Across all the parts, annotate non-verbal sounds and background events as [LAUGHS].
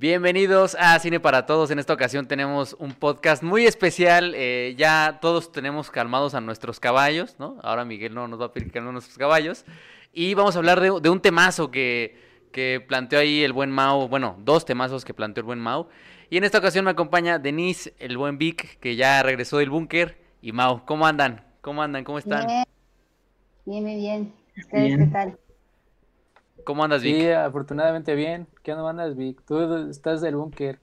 Bienvenidos a Cine para Todos. En esta ocasión tenemos un podcast muy especial. Eh, ya todos tenemos calmados a nuestros caballos, ¿no? Ahora Miguel no nos va a pedir calmar a nuestros caballos. Y vamos a hablar de, un temazo que, que, planteó ahí el buen Mao. Bueno, dos temazos que planteó el buen Mao. Y en esta ocasión me acompaña Denise, el buen Vic, que ya regresó del búnker. Y Mao, ¿cómo andan? ¿Cómo andan? ¿Cómo están? Bien, bien, bien. ¿Ustedes qué tal? ¿Cómo andas, Vic? Sí, afortunadamente bien. ¿Qué onda andas, Vic? Tú estás del búnker.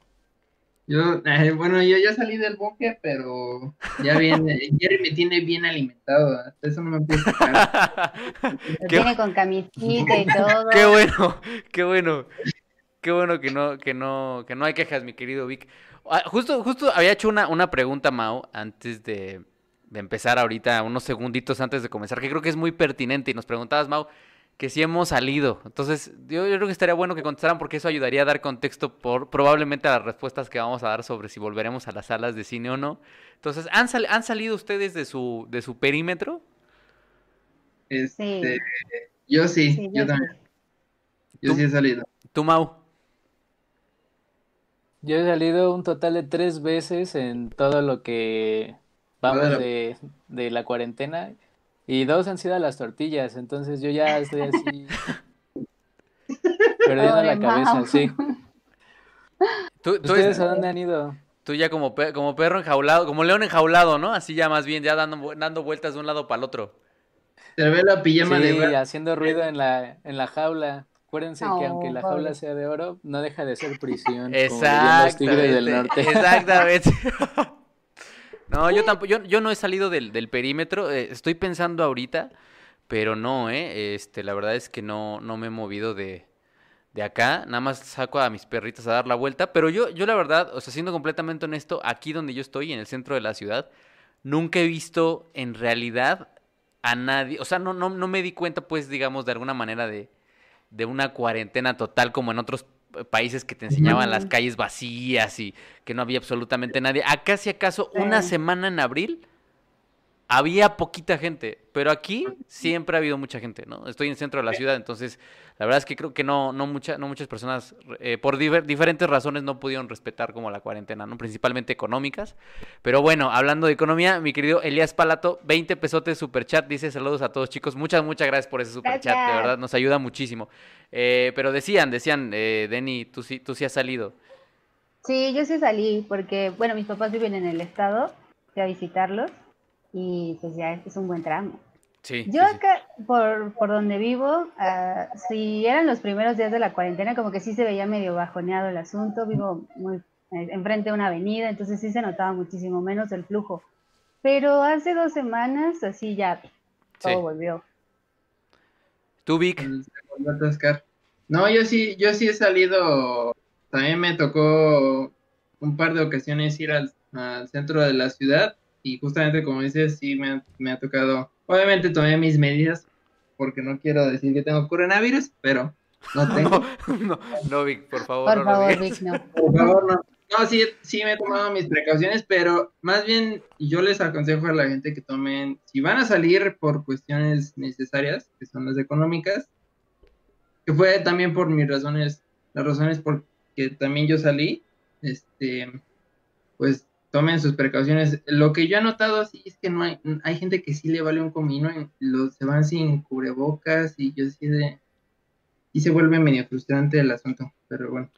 Yo, eh, bueno, yo ya salí del búnker, pero ya viene, [LAUGHS] Jerry me tiene bien alimentado, hasta eso no me puedo. [LAUGHS] Viene con camisita y todo. Qué bueno, qué bueno. Qué bueno que no, que no, que no hay quejas, mi querido Vic. Ah, justo, justo había hecho una, una pregunta, Mao, antes de, de empezar ahorita, unos segunditos antes de comenzar, que creo que es muy pertinente. Y nos preguntabas, Mao, que sí hemos salido. Entonces, yo, creo que estaría bueno que contestaran porque eso ayudaría a dar contexto por probablemente a las respuestas que vamos a dar sobre si volveremos a las salas de cine o no. Entonces, ¿han, ¿han salido ustedes de su, de su perímetro? Este, Yo sí, yo, también. Yo sí he salido. ¿Tú, Mau? Yo he salido un total de tres veces en todo lo que vamos de, de la cuarentena y dos han sido las tortillas, entonces yo ya estoy así [LAUGHS] perdiendo la cabeza, sí. ¿Tú, ¿Ustedes a dónde han ido? Tú ya como, como perro enjaulado, como león enjaulado, ¿no? Así ya más bien, ya dando, dando vueltas de un lado para el otro. Se ve la pijama sí, haciendo ruido en la, en la jaula. Acuérdense que aunque la jaula sea de oro, no deja de ser prisión. Exactamente. del norte. Exactamente. [LAUGHS] [LAUGHS] No, yo tampoco, yo, yo no he salido del, del perímetro, eh, estoy pensando ahorita, pero no, eh, este, la verdad es que no, no me he movido de, de acá, nada más saco a mis perritas a dar la vuelta, pero yo, yo la verdad, o sea, siendo completamente honesto, aquí donde yo estoy, en el centro de la ciudad, nunca he visto en realidad a nadie, o sea, no, no, no me di cuenta, pues, digamos, de alguna manera de, de una cuarentena total como en otros países que te enseñaban las calles vacías y que no había absolutamente nadie. Acá, si acaso, una semana en abril había poquita gente, pero aquí siempre ha habido mucha gente, ¿no? Estoy en el centro de la ciudad, entonces la verdad es que creo que no, no, mucha, no muchas personas, eh, por diferentes razones, no pudieron respetar como la cuarentena, ¿no? Principalmente económicas. Pero bueno, hablando de economía, mi querido Elías Palato, 20 pesotes superchat, dice saludos a todos chicos, muchas, muchas gracias por ese superchat, de verdad, nos ayuda muchísimo. Eh, pero decían, decían, eh, Denny, tú sí, tú sí has salido. Sí, yo sí salí, porque, bueno, mis papás viven en el estado, fui a visitarlos, y pues ya es un buen tramo. Yo acá, Por, por donde vivo, uh, si eran los primeros días de la cuarentena, como que sí se veía medio bajoneado el asunto. Vivo muy eh, enfrente de una avenida, entonces sí se notaba muchísimo menos el flujo. Pero hace dos semanas, así ya todo volvió. ¿Tú, Vic? No, yo sí, yo sí he salido. También me tocó un par de ocasiones ir al, centro de la ciudad y justamente como dices, sí me, me ha tocado Obviamente tomé mis medidas porque no quiero decir que tengo coronavirus, pero no [LAUGHS] tengo. no, no, Vic, por favor. Por favor, Vic, no. Por favor, no. No, sí, sí me he tomado mis precauciones, pero más bien yo les aconsejo a la gente que tomen, si van a salir por cuestiones necesarias, que son las económicas, que fue también por mis razones, las razones por que también yo salí, este, pues tomen sus precauciones. Lo que yo he notado así es que no hay, hay gente que sí le vale un comino, y los, se van sin cubrebocas y yo sí de, y se vuelve medio frustrante el asunto, pero bueno.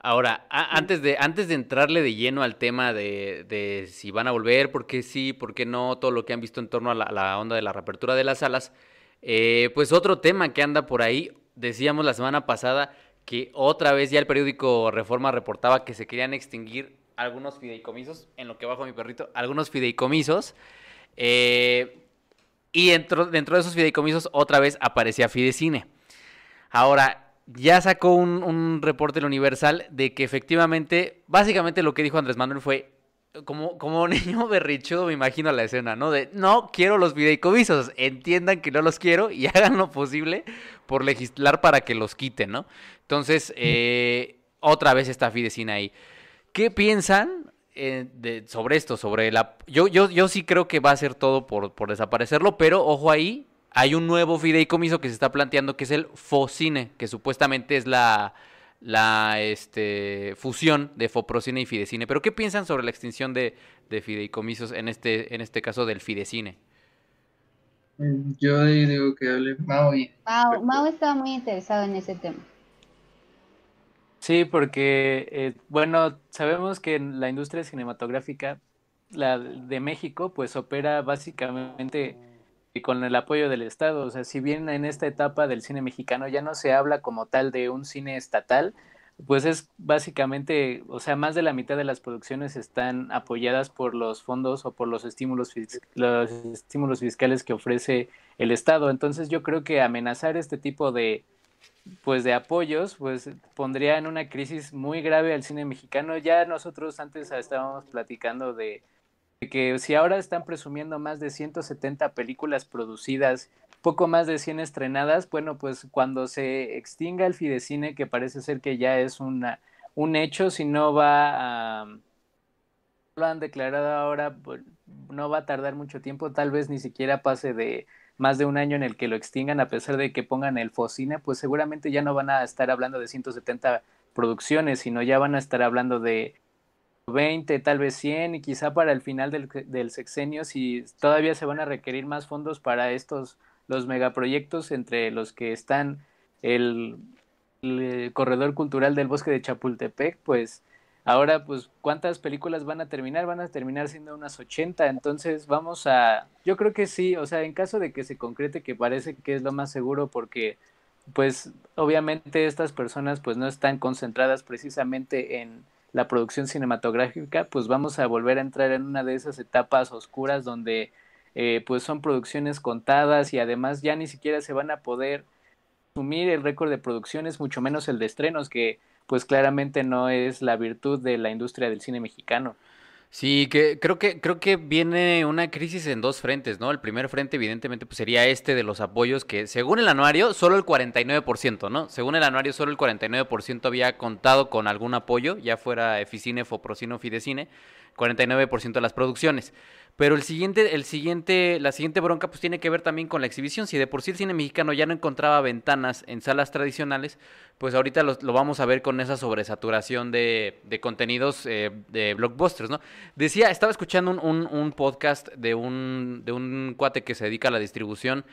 Ahora, antes de, antes de entrarle de lleno al tema de, de, si van a volver, por qué sí, por qué no, todo lo que han visto en torno a la, onda de la reapertura de las salas, eh, pues otro tema que anda por ahí, decíamos la semana pasada que otra vez ya el periódico Reforma reportaba que se querían extinguir algunos fideicomisos, en lo que bajo mi perrito, algunos fideicomisos. Eh, y dentro, dentro de esos fideicomisos otra vez aparecía Fidecine. Ahora, ya sacó un, un reporte el Universal de que efectivamente, básicamente lo que dijo Andrés Manuel fue, como, como [LAUGHS] niño berrichudo me imagino la escena, ¿no? De no quiero los fideicomisos, entiendan que no los quiero y [LAUGHS] hagan lo posible por legislar para que los quiten, ¿no? Entonces, eh, otra vez está Fidecine ahí. ¿Qué piensan eh, de, sobre esto? Sobre la. Yo, yo, yo sí creo que va a ser todo por, por desaparecerlo, pero ojo ahí, hay un nuevo fideicomiso que se está planteando que es el FOCINE, que supuestamente es la, la este, fusión de Foprocine y Fidecine. Pero ¿qué piensan sobre la extinción de, de fideicomisos, en este, en este caso del Fidecine? Yo digo que hable Mao. Y... Mao, estaba muy interesado en ese tema. Sí, porque, eh, bueno, sabemos que la industria cinematográfica, la de México, pues opera básicamente con el apoyo del Estado. O sea, si bien en esta etapa del cine mexicano ya no se habla como tal de un cine estatal, pues es básicamente, o sea, más de la mitad de las producciones están apoyadas por los fondos o por los estímulos, los estímulos fiscales que ofrece el Estado. Entonces yo creo que amenazar este tipo de, pues de apoyos, pues pondría en una crisis muy grave al cine mexicano. Ya nosotros antes estábamos platicando de que si ahora están presumiendo más de 170 películas producidas, poco más de 100 estrenadas, bueno, pues cuando se extinga el Fidecine, que parece ser que ya es una, un hecho, si no va a... Lo han declarado ahora, pues, no va a tardar mucho tiempo, tal vez ni siquiera pase de más de un año en el que lo extingan, a pesar de que pongan el Focine, pues seguramente ya no van a estar hablando de 170 producciones, sino ya van a estar hablando de 20, tal vez 100 y quizá para el final del, sexenio si todavía se van a requerir más fondos para estos los megaproyectos entre los que están el, corredor cultural del bosque de Chapultepec, pues ahora pues cuántas películas van a terminar, van a terminar siendo unas 80, entonces vamos a yo creo que sí, o sea, en caso de que se concrete que parece que es lo más seguro porque pues obviamente estas personas pues no están concentradas precisamente en la producción cinematográfica, pues vamos a volver a entrar en una de esas etapas oscuras donde eh, pues son producciones contadas y además ya ni siquiera se van a poder asumir el récord de producciones, mucho menos el de estrenos, que pues claramente no es la virtud de la industria del cine mexicano. Sí, que creo que creo que viene una crisis en dos frentes, ¿no? El primer frente evidentemente pues sería este de los apoyos que según el anuario solo el 49%, ¿no? Según el anuario solo el 49% había contado con algún apoyo, ya fuera Eficine, Foprocine o Fidecine, 49% de las producciones. Pero el siguiente, el siguiente, la siguiente bronca pues tiene que ver también con la exhibición. Si de por sí el cine mexicano ya no encontraba ventanas en salas tradicionales, pues ahorita lo, vamos a ver con esa sobresaturación de, de contenidos eh, de blockbusters, ¿no? Decía, estaba escuchando un, un, podcast de un, de un cuate que se dedica a la distribución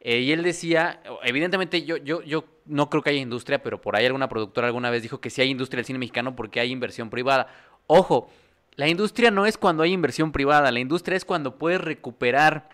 eh, y él decía, evidentemente yo, yo, yo no creo que haya industria, pero por ahí alguna productora alguna vez dijo que sí hay industria del cine mexicano porque hay inversión privada. Ojo, la industria no es cuando hay inversión privada, la industria es cuando puedes recuperar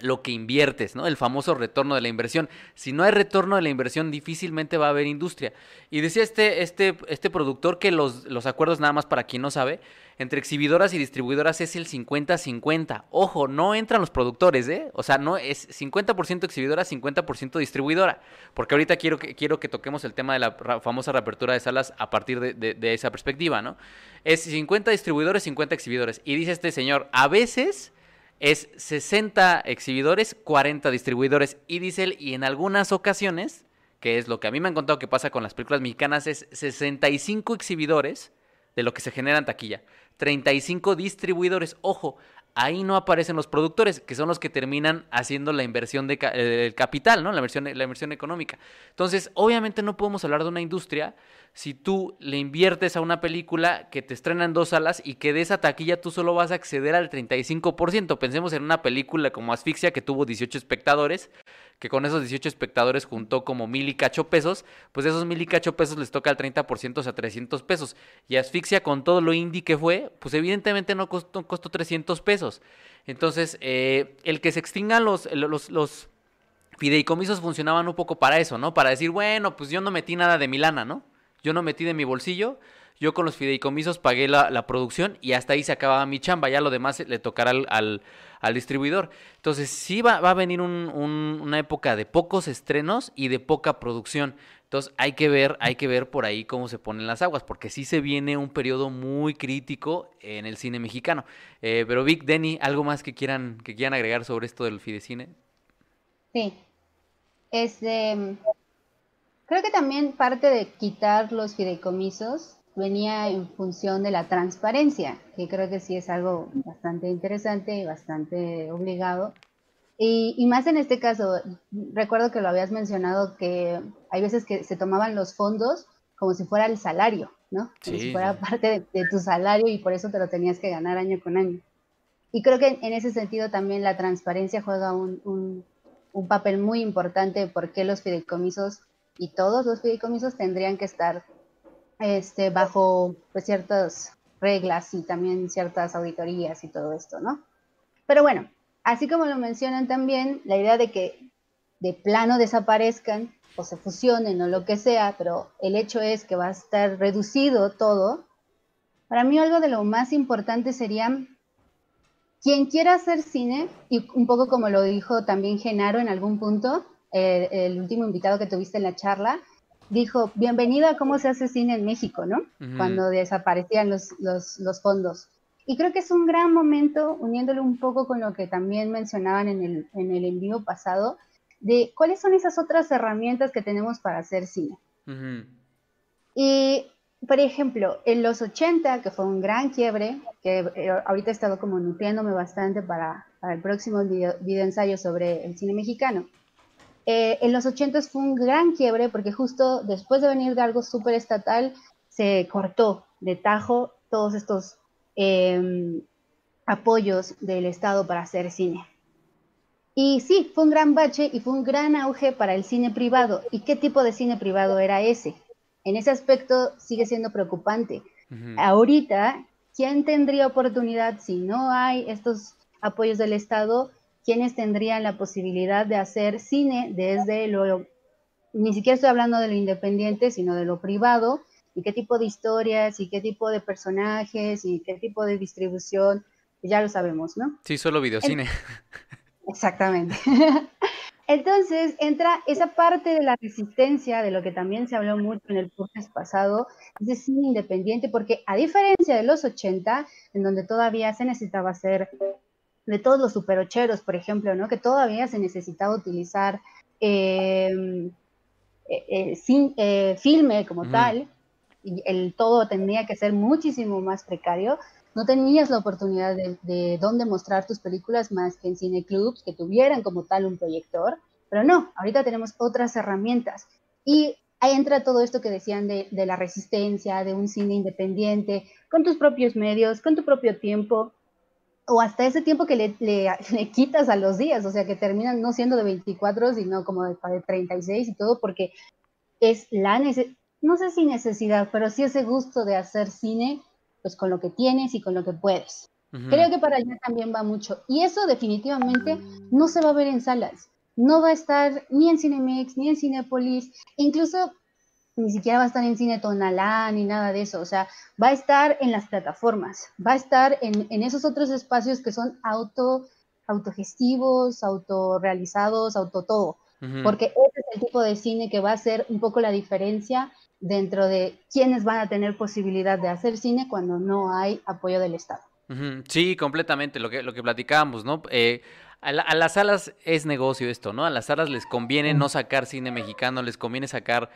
lo que inviertes, ¿no? El famoso retorno de la inversión. Si no hay retorno de la inversión, difícilmente va a haber industria. Y decía este, este, este productor que los, los acuerdos, nada más para quien no sabe, entre exhibidoras y distribuidoras es el 50-50. Ojo, no entran los productores, ¿eh? O sea, no es 50% exhibidora, 50% distribuidora. Porque ahorita quiero que, quiero que toquemos el tema de la famosa reapertura de salas a partir de, de esa perspectiva, ¿no? Es 50 distribuidores, 50 exhibidores. Y dice este señor, a veces es 60 exhibidores, 40 distribuidores. Y dice él, y en algunas ocasiones, que es lo que a mí me han contado que pasa con las películas mexicanas, es 65 exhibidores de lo que se genera en taquilla. 35 distribuidores. Ojo, ahí no aparecen los productores, que son los que terminan haciendo la inversión eh, capital, ¿no? La inversión, la inversión económica. Entonces, obviamente no podemos hablar de una industria si tú le inviertes a una película que te estrena en dos salas y que de esa taquilla tú solo vas a acceder al 35%. Pensemos en una película como Asfixia que tuvo 18 espectadores, que con esos 18 espectadores juntó como mil y cacho pesos, pues esos mil y cacho pesos les toca el 30%, o sea, 300 pesos. Y Asfixia con todo lo indie que fue, pues evidentemente no costó, costó 300 pesos. Entonces, eh, el que se extingan los, los fideicomisos funcionaban un poco para eso, ¿no? Para decir, bueno, pues yo no metí nada de Milana, ¿no? Yo no metí de mi bolsillo, yo con los fideicomisos pagué la, producción y hasta ahí se acababa mi chamba, ya lo demás le tocará al, al, distribuidor. Entonces sí va, va a venir una época de pocos estrenos y de poca producción. Entonces hay que ver, hay que ver por ahí cómo se ponen las aguas, porque sí se viene un periodo muy crítico en el cine mexicano. Eh, pero Vic, Denny, ¿algo más que quieran, que quieran agregar sobre esto del fidecine? Sí. Este, Creo que también parte de quitar los fideicomisos venía en función de la transparencia, que creo que sí es algo bastante interesante y bastante obligado. Y, más en este caso, recuerdo que lo habías mencionado, que hay veces que se tomaban los fondos como si fuera el salario, ¿no? Como si fuera parte de, tu salario y por eso te lo tenías que ganar año con año. Y creo que en ese sentido también la transparencia juega un, un, papel muy importante porque los fideicomisos y todos los fideicomisos tendrían que estar este, bajo pues, ciertas reglas y también ciertas auditorías y todo esto, ¿no? Pero bueno, así como lo mencionan también, la idea de que de plano desaparezcan o se fusionen o lo que sea, pero el hecho es que va a estar reducido todo. Para mí algo de lo más importante sería quien quiera hacer cine, y un poco como lo dijo también Genaro en algún punto, el último invitado que tuviste en la charla, dijo, bienvenido a cómo se hace cine en México, ¿no? Cuando desaparecían los, los, los, fondos. Y creo que es un gran momento, uniéndolo un poco con lo que también mencionaban en el, en el pasado, de cuáles son esas otras herramientas que tenemos para hacer cine. Y, por ejemplo, en los 80, que fue un gran quiebre, que eh, ahorita he estado como nutriéndome bastante para, el próximo video, ensayo sobre el cine mexicano. Eh, en los 80 fue un gran quiebre porque justo después de venir de algo súper estatal, se cortó de tajo todos estos em, apoyos del Estado para hacer cine. Y sí, fue un gran bache y fue un gran auge para el cine privado. ¿Y qué tipo de cine privado era ese? En ese aspecto sigue siendo preocupante. Ahorita, ¿quién tendría oportunidad si no hay estos apoyos del Estado? ¿Quiénes tendrían la posibilidad de hacer cine desde lo, ni siquiera estoy hablando de lo independiente, sino de lo privado? ¿Y qué tipo de historias? ¿Y qué tipo de personajes? ¿Y qué tipo de distribución? Ya lo sabemos, ¿no? Sí, solo videocine. Exactamente. [LAUGHS] Entonces entra esa parte de la resistencia, de lo que también se habló mucho en el podcast pasado, es de cine independiente, porque a diferencia de los 80, en donde todavía se necesitaba hacer de todos los superocheros, por ejemplo, ¿no? que todavía se necesitaba utilizar em, eh, eh, eh, filme como tal, y el todo tendría que ser muchísimo más precario, no tenías la oportunidad de, dónde mostrar tus películas más que en cineclubs que tuvieran como tal un proyector, pero no, ahorita tenemos otras herramientas. Y ahí entra todo esto que decían de, la resistencia, de un cine independiente, con tus propios medios, con tu propio tiempo, o hasta ese tiempo que le, [LAUGHS] le, quitas a los días, o sea, que terminan no siendo de 24, sino como de, de 36 y todo, porque es la necesidad, no sé si necesidad, pero sí ese gusto de hacer cine pues con lo que tienes y con lo que puedes. Creo que para allá también va mucho. Y eso definitivamente no se va a ver en salas. No va a estar ni en Cinemex, ni en Cinepolis, incluso ni siquiera va a estar en Cine Tonalá, ni nada de eso. O sea, va a estar en las plataformas, va a estar en, en esos otros espacios que son auto, autogestivos, autorrealizados, auto todo. Porque ese es el tipo de cine que va a ser un poco la diferencia dentro de quienes van a tener posibilidad de hacer cine cuando no hay apoyo del Estado. Sí, completamente, lo que, lo que platicábamos, ¿no? Eh, a, las salas es negocio esto, ¿no? A las salas les conviene no sacar cine mexicano, les conviene sacar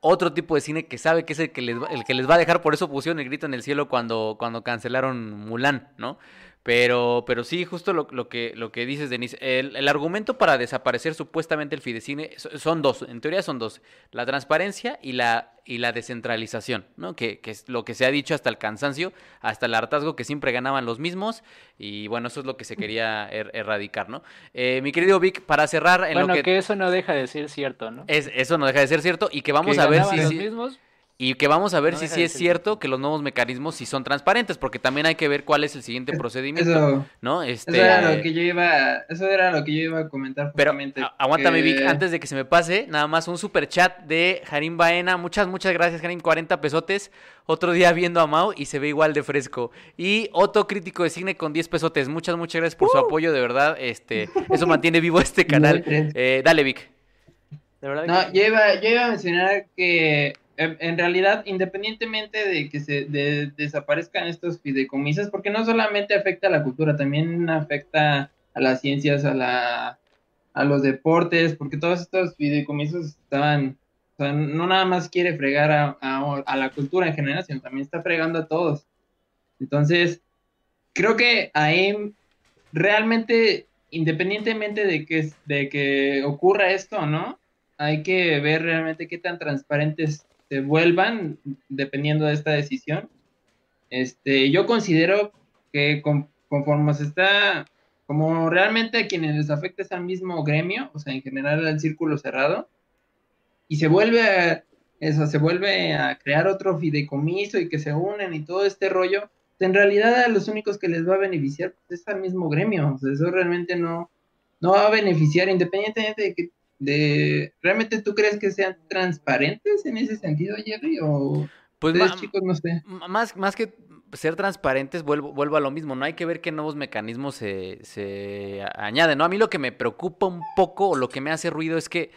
otro tipo de cine que sabe que es el que les, el que les va a dejar, por eso pusieron el grito en el cielo cuando, cuando cancelaron Mulan, ¿no? Pero, pero sí, justo lo, lo, que, lo que dices, Denise. El, el, argumento para desaparecer supuestamente el Fidecine son dos, en teoría son dos. La transparencia y la, y la descentralización, ¿no? Que, que, es lo que se ha dicho hasta el cansancio, hasta el hartazgo, que siempre ganaban los mismos. Y bueno, eso es lo que se quería er, erradicar, ¿no? Eh, mi querido Vic, para cerrar... En bueno, lo que... eso no deja de ser cierto, ¿no? Es, eso no deja de ser cierto y que vamos a ver si... Los mismos y que vamos a ver si sí es cierto que los nuevos mecanismos sí son transparentes, porque también hay que ver cuál es el siguiente procedimiento, eso, ¿no? Este... Eso era lo que yo iba, eso era lo que yo iba a comentar Pero aguántame Vic, antes de que se me pase, nada más un super chat de Jarim Baena, muchas muchas gracias Jarim, 40 pesotes, otro día viendo a Mau y se ve igual de fresco. Y Otto crítico de cine con 10 pesotes, muchas muchas gracias por su uh. apoyo, de verdad, este, [LAUGHS] eso mantiene vivo este canal. Eh, dale Vic. no, yo iba, yo iba a mencionar que en realidad, independientemente de que se desaparezcan estos fideicomisos, porque no solamente afecta a la cultura, también afecta a las ciencias, a, la, a los deportes, porque todos estos fideicomisos estaban, o sea, no nada más quiere fregar a, a, la cultura en general, sino también está fregando a todos. Entonces, creo que ahí realmente, independientemente de que, de que ocurra esto, ¿no? Hay que ver realmente qué tan transparentes este, vuelvan dependiendo de esta decisión. Este, yo considero que conforme se está, como realmente a quienes les afecta es al mismo gremio, o sea, en general al círculo cerrado, y se vuelve a, eso, se vuelve a crear otro fideicomiso y que se unen y todo este rollo, en realidad a los únicos que les va a beneficiar pues, es al mismo gremio, o sea, eso realmente no, no va a beneficiar independientemente de que de realmente tú crees que sean transparentes en ese sentido, Jerry o pues chicos no sé. Más más que ser transparentes, vuelvo, vuelvo a lo mismo, no hay que ver qué nuevos mecanismos se, se añaden, ¿no? A mí lo que me preocupa un poco o lo que me hace ruido es que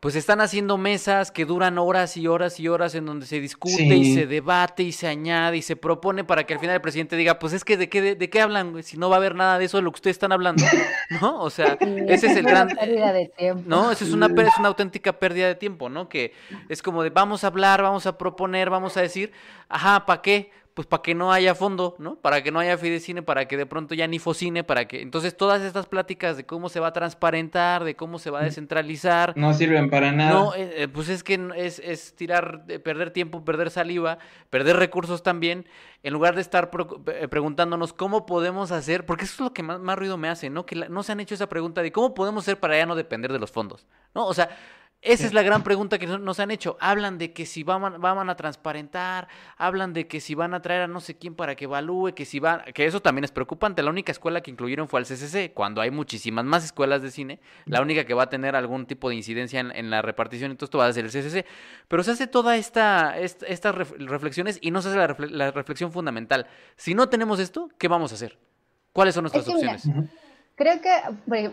pues están haciendo mesas que duran horas y horas y horas en donde se discute y se debate y se añade y se propone para que al final el presidente diga, pues es que de qué, de, qué hablan, si no va a haber nada de eso de lo que ustedes están hablando, [LAUGHS] ¿no? O sea, ese es el gran... pérdida de tiempo. No, esa es una, es una auténtica pérdida de tiempo, ¿no? Que es como de vamos a hablar, vamos a proponer, vamos a decir, ajá, ¿para qué? Pues para que no haya fondo, ¿no? Para que no haya fidecine, para que de pronto ya ni focine, para que... Entonces todas estas pláticas de cómo se va a transparentar, de cómo se va a descentralizar... No sirven para nada. No, eh, eh, pues es que es, es tirar, perder tiempo, perder saliva, perder recursos también, en lugar de estar eh, preguntándonos cómo podemos hacer, porque eso es lo que más, más ruido me hace, ¿no? Que no se han hecho esa pregunta de cómo podemos hacer para ya no depender de los fondos, ¿no? O sea, esa es la gran pregunta que nos han hecho. Hablan de que si van, van, a transparentar, hablan de que si van a traer a no sé quién para que evalúe, que si van, que eso también es preocupante. La única escuela que incluyeron fue al CCC, cuando hay muchísimas más escuelas de cine, la única que va a tener algún tipo de incidencia en, la repartición, entonces esto va a ser el CCC. Pero se hace toda esta, estas reflexiones y no se hace la, reflexión fundamental. Si no tenemos esto, ¿qué vamos a hacer? ¿Cuáles son nuestras opciones? Creo que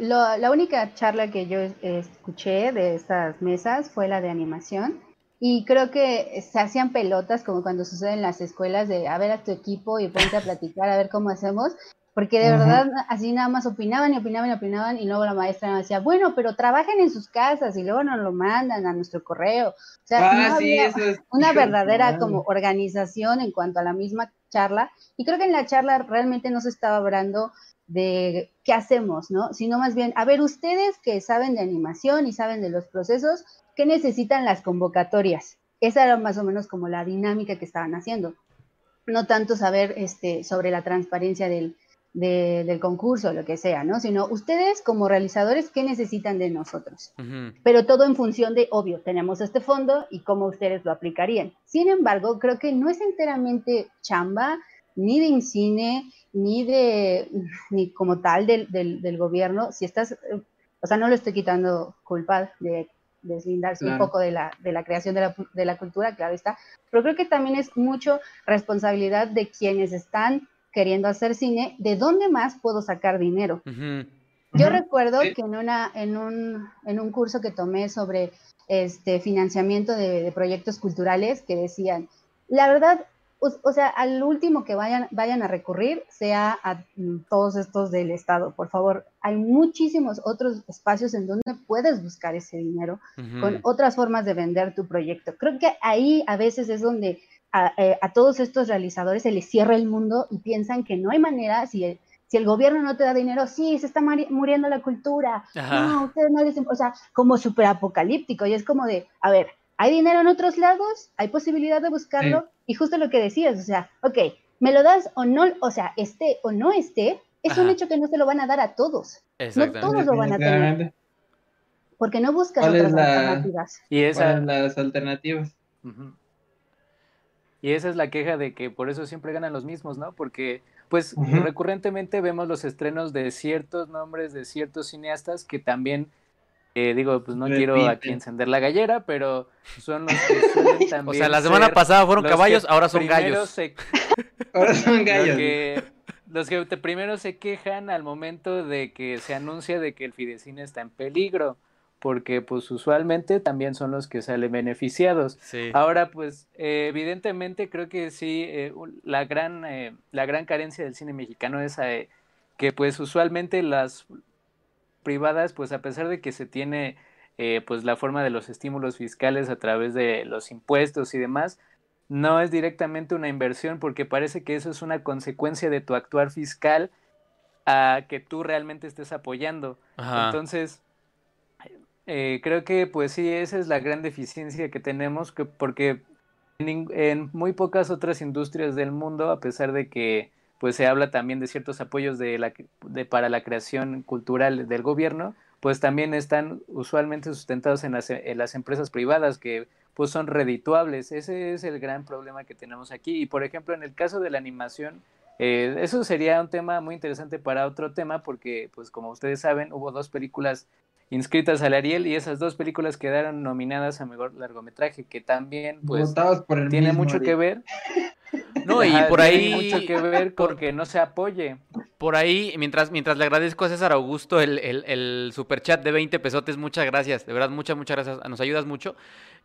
la única charla que yo escuché de estas mesas fue la de animación. Y creo que se hacían pelotas como cuando sucede en las escuelas de a ver a tu equipo y ponte a platicar a ver cómo hacemos, porque de verdad así nada más opinaban y opinaban y opinaban y luego la maestra nos decía, bueno, pero trabajen en sus casas y luego nos lo mandan a nuestro correo. O sea, no ah, había una verdadera como organización en cuanto a la misma charla. Y creo que en la charla realmente no se estaba hablando de qué hacemos, ¿no? Sino más bien, a ver, ustedes que saben de animación y saben de los procesos, ¿qué necesitan las convocatorias? Esa era más o menos como la dinámica que estaban haciendo. No tanto saber este, sobre la transparencia del, del concurso, lo que sea, ¿no? Sino ustedes como realizadores, ¿qué necesitan de nosotros? Pero todo en función de, obvio, tenemos este fondo y cómo ustedes lo aplicarían. Sin embargo, creo que no es enteramente chamba ni de Incine, ni de, ni como tal del, del, gobierno, si estás, o sea, no le estoy quitando culpa de deslindarse un poco de la, de la creación de la, de la, cultura, claro está, pero creo que también es mucho responsabilidad de quienes están queriendo hacer cine, de dónde más puedo sacar dinero. Yo recuerdo que en, una, en, un, en un curso que tomé sobre este financiamiento de, de proyectos culturales que decían, la verdad, o, sea, al último que vayan, vayan a recurrir sea a mm, todos estos del Estado, por favor. Hay muchísimos otros espacios en donde puedes buscar ese dinero con otras formas de vender tu proyecto. Creo que ahí a veces es donde a, eh, todos estos realizadores se les cierra el mundo y piensan que no hay manera, si el, si el gobierno no te da dinero, sí, se está muriendo la cultura. No, ustedes no les... O sea, como súper apocalíptico. Y es como de, a ver, hay dinero en otros lados, hay posibilidad de buscarlo, y justo lo que decías, o sea, ok, me lo das o no, o sea, esté o no esté, es un hecho que no se lo van a dar a todos. No todos lo van a tener. Porque no buscas otras alternativas. Y esas las alternativas. Y esa es la queja de que por eso siempre ganan los mismos, ¿no? Porque pues recurrentemente vemos los estrenos de ciertos nombres de ciertos cineastas que también digo, pues no quiero aquí encender la gallera, pero son los que [LAUGHS] suelen también. O sea, la semana pasada fueron caballos, ahora son gallos. [LAUGHS] ahora son gallos. Los que, primero se quejan al momento de que se anuncia de que el Fidecine está en peligro, porque pues usualmente también son los que salen beneficiados. Ahora, pues eh, evidentemente creo que sí, eh, la, gran, eh, la gran carencia del cine mexicano es que pues usualmente las, privadas, pues a pesar de que se tiene eh, pues la forma de los estímulos fiscales a través de los impuestos y demás, no es directamente una inversión porque parece que eso es una consecuencia de tu actuar fiscal a que tú realmente estés apoyando. Entonces, eh, creo que pues sí, esa es la gran deficiencia que tenemos, que, porque en, muy pocas otras industrias del mundo, a pesar de que pues se habla también de ciertos apoyos de la, de, para la creación cultural del gobierno, pues también están usualmente sustentados en las, en las empresas privadas que pues son redituables. Ese es el gran problema que tenemos aquí. Y por ejemplo, en el caso de la animación, eh, eso sería un tema muy interesante para otro tema porque, pues como ustedes saben, hubo dos películas inscritas al Ariel y esas dos películas quedaron nominadas a mejor largometraje, que también pues tiene mucho que ver. No, y por ahí mucho que ver porque no se apoye. Por ahí, mientras, mientras le agradezco a César Augusto el, el, el super chat de 20 pesotes, muchas gracias, de verdad, muchas, muchas gracias, nos ayudas mucho.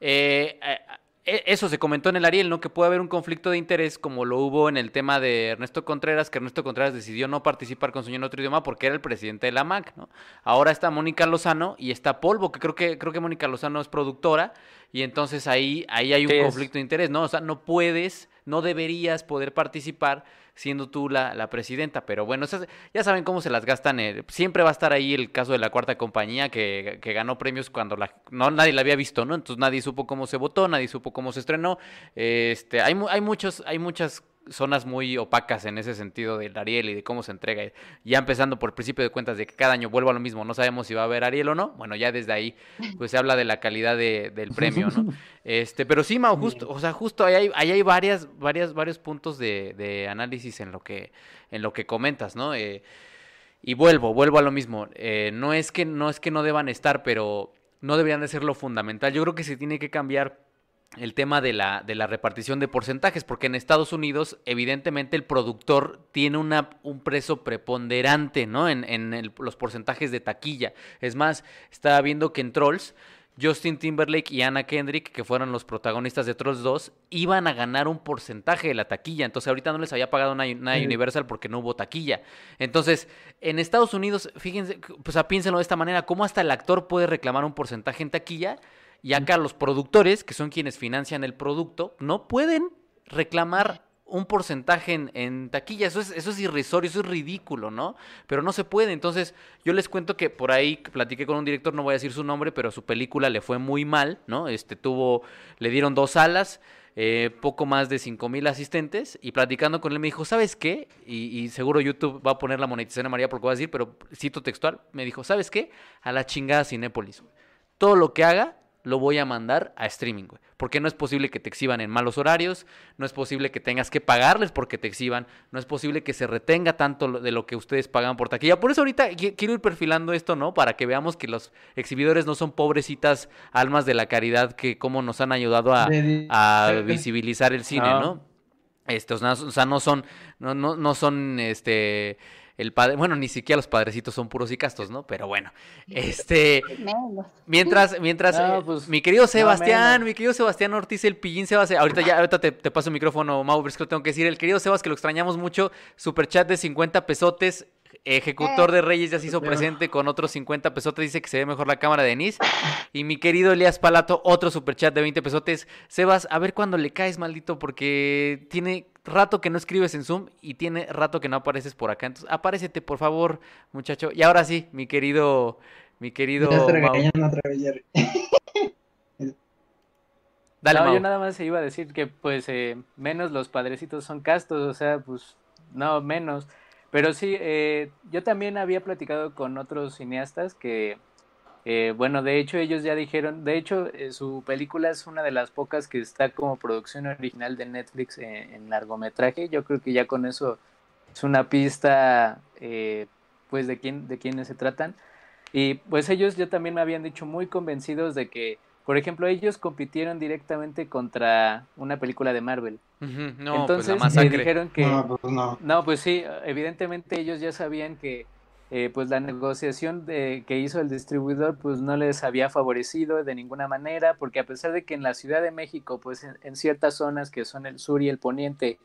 Eh, eh e, eso se comentó en el Ariel, ¿no? Que puede haber un conflicto de interés como lo hubo en el tema de Ernesto Contreras, que Ernesto Contreras decidió no participar con su en otro idioma porque era el presidente de la MAC, ¿no? Ahora está Mónica Lozano y está Polvo, que creo que creo que Mónica Lozano es productora y entonces ahí ahí hay un conflicto de interés, ¿no? O sea, no puedes, no deberías poder participar siendo tú la, la presidenta. Pero bueno, ya saben cómo se las gastan. Eh, siempre va a estar ahí el caso de la cuarta compañía que, que, ganó premios cuando la, no nadie la había visto, ¿no? Entonces nadie supo cómo se votó, nadie supo cómo se estrenó. Este, hay, hay muchos, hay muchas zonas muy opacas en ese sentido del Ariel y de cómo se entrega. Ya empezando por el principio de cuentas de que cada año vuelvo a lo mismo, no sabemos si va a haber Ariel o no. Bueno, ya desde ahí pues se habla de la calidad de, del premio, ¿no? [LAUGHS] Este, pero sí, Mao, justo, o sea, justo ahí hay, ahí hay varias, varias, varios puntos de, de, análisis en lo que, en lo que comentas, ¿no? Eh, y vuelvo, vuelvo a lo mismo. Eh, no es que no es que no deban estar, pero no deberían de ser lo fundamental. Yo creo que se tiene que cambiar el tema de la, de la repartición de porcentajes, porque en Estados Unidos, evidentemente, el productor tiene una, un precio preponderante, ¿no? En, en los porcentajes de taquilla. Es más, estaba viendo que en Trolls, Justin Timberlake y Anna Kendrick, que fueron los protagonistas de Trolls 2, iban a ganar un porcentaje de la taquilla. Entonces, ahorita no les había pagado una, Universal porque no hubo taquilla. Entonces, en Estados Unidos, fíjense, pues piénsenlo de esta manera, ¿cómo hasta el actor puede reclamar un porcentaje en taquilla? Y acá los productores, que son quienes financian el producto, no pueden reclamar un porcentaje en, taquilla. Eso es, eso es irrisorio, eso es ridículo, ¿no? Pero no se puede. Entonces, yo les cuento que por ahí platiqué con un director, no voy a decir su nombre, pero su película le fue muy mal, ¿no? Este tuvo, le dieron dos alas. Eh, poco más de cinco mil asistentes y platicando con él me dijo, ¿sabes qué? Y, seguro YouTube va a poner la monetización a María porque va a decir, pero cito textual, me dijo, ¿sabes qué? A la chingada Cinépolis. Todo lo que haga lo voy a mandar a streaming, güey. Porque no es posible que te exhiban en malos horarios, no es posible que tengas que pagarles porque te exhiban, no es posible que se retenga tanto de lo que ustedes pagan por taquilla. Por eso ahorita quiero ir perfilando esto, ¿no? Para que veamos que los exhibidores no son pobrecitas almas de la caridad que como nos han ayudado a, visibilizar el cine, ¿no? Estos, o sea, no son, no, no, no son, este el padre, bueno, ni siquiera los padrecitos son puros y castos, ¿no? Pero bueno, [LAUGHS] este, mientras, mientras, eh, pues, mi querido Sebastián, mi querido Sebastián Ortiz, el pillín Sebastián, ahorita ya, ahorita te, paso el micrófono, Mau, pero es que lo tengo que decir, el querido Sebas, que lo extrañamos mucho, super chat de 50 pesotes, Ejecutor eh. de Reyes ya se hizo presente con otros 50 pesotes. Dice que se ve mejor la cámara de Denise. Y mi querido Elias Palato, otro superchat de 20 pesotes. Sebas, a ver cuándo le caes, maldito, porque tiene rato que no escribes en Zoom y tiene rato que no apareces por acá. Entonces, apárecete, por favor, muchacho. Y ahora sí, mi querido. Mi querido. [LAUGHS] Dale, no, yo nada más se iba a decir que, pues, eh, menos los padrecitos son castos, o sea, pues, no, menos. Pero sí, eh, yo también había platicado con otros cineastas que, eh, bueno, de hecho ellos ya dijeron, de hecho eh, su película es una de las pocas que está como producción original de Netflix en, largometraje. Yo creo que ya con eso es una pista, pues, de quién, de quiénes se tratan. Y pues ellos ya también me habían dicho muy convencidos de que por ejemplo, ellos compitieron directamente contra una película de Marvel. No, pues Entonces eh, dijeron que no pues, no. pues sí, evidentemente ellos ya sabían que eh, pues la negociación de, que hizo el distribuidor pues no les había favorecido de ninguna manera, porque a pesar de que en la Ciudad de México, pues en ciertas zonas que son el sur y el poniente,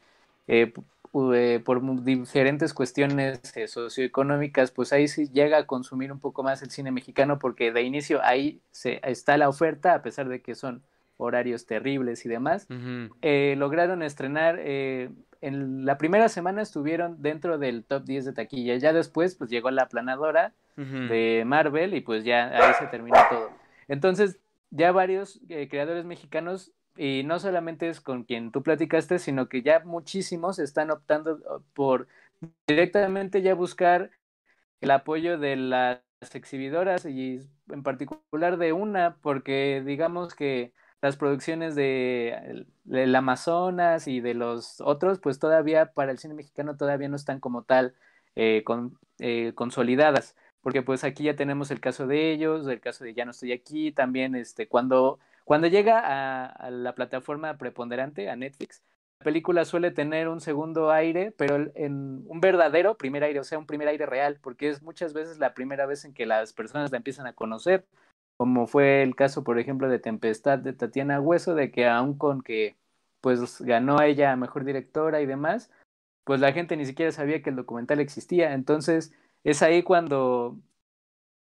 eh, por diferentes cuestiones eh, socioeconómicas, pues ahí sí llega a consumir un poco más el cine mexicano porque de inicio ahí se, está la oferta, a pesar de que son horarios terribles y demás. Eh, lograron estrenar, en la primera semana estuvieron dentro del top 10 de taquilla, ya después pues llegó la planadora de Marvel y pues ya ahí se terminó todo. Entonces ya varios creadores mexicanos y no solamente es con quien tú platicaste, sino que ya muchísimos están optando uh, por directamente ya buscar el apoyo de las exhibidoras y en particular de una, porque digamos que las producciones de el Amazonas y de los otros, pues todavía para el cine mexicano todavía no están como tal eh, con, eh, consolidadas, porque pues aquí ya tenemos el caso de ellos, el caso de Ya no estoy aquí, también este, cuando, cuando llega a, la plataforma preponderante, a Netflix, la película suele tener un segundo aire, pero en un verdadero primer aire, o sea, un primer aire real, porque es muchas veces la primera vez en que las personas la empiezan a conocer, como fue el caso, por ejemplo, de Tempestad de Tatiana Hueso, de que aun con que pues ganó ella mejor directora y demás, pues la gente ni siquiera sabía que el documental existía. Entonces, es ahí cuando,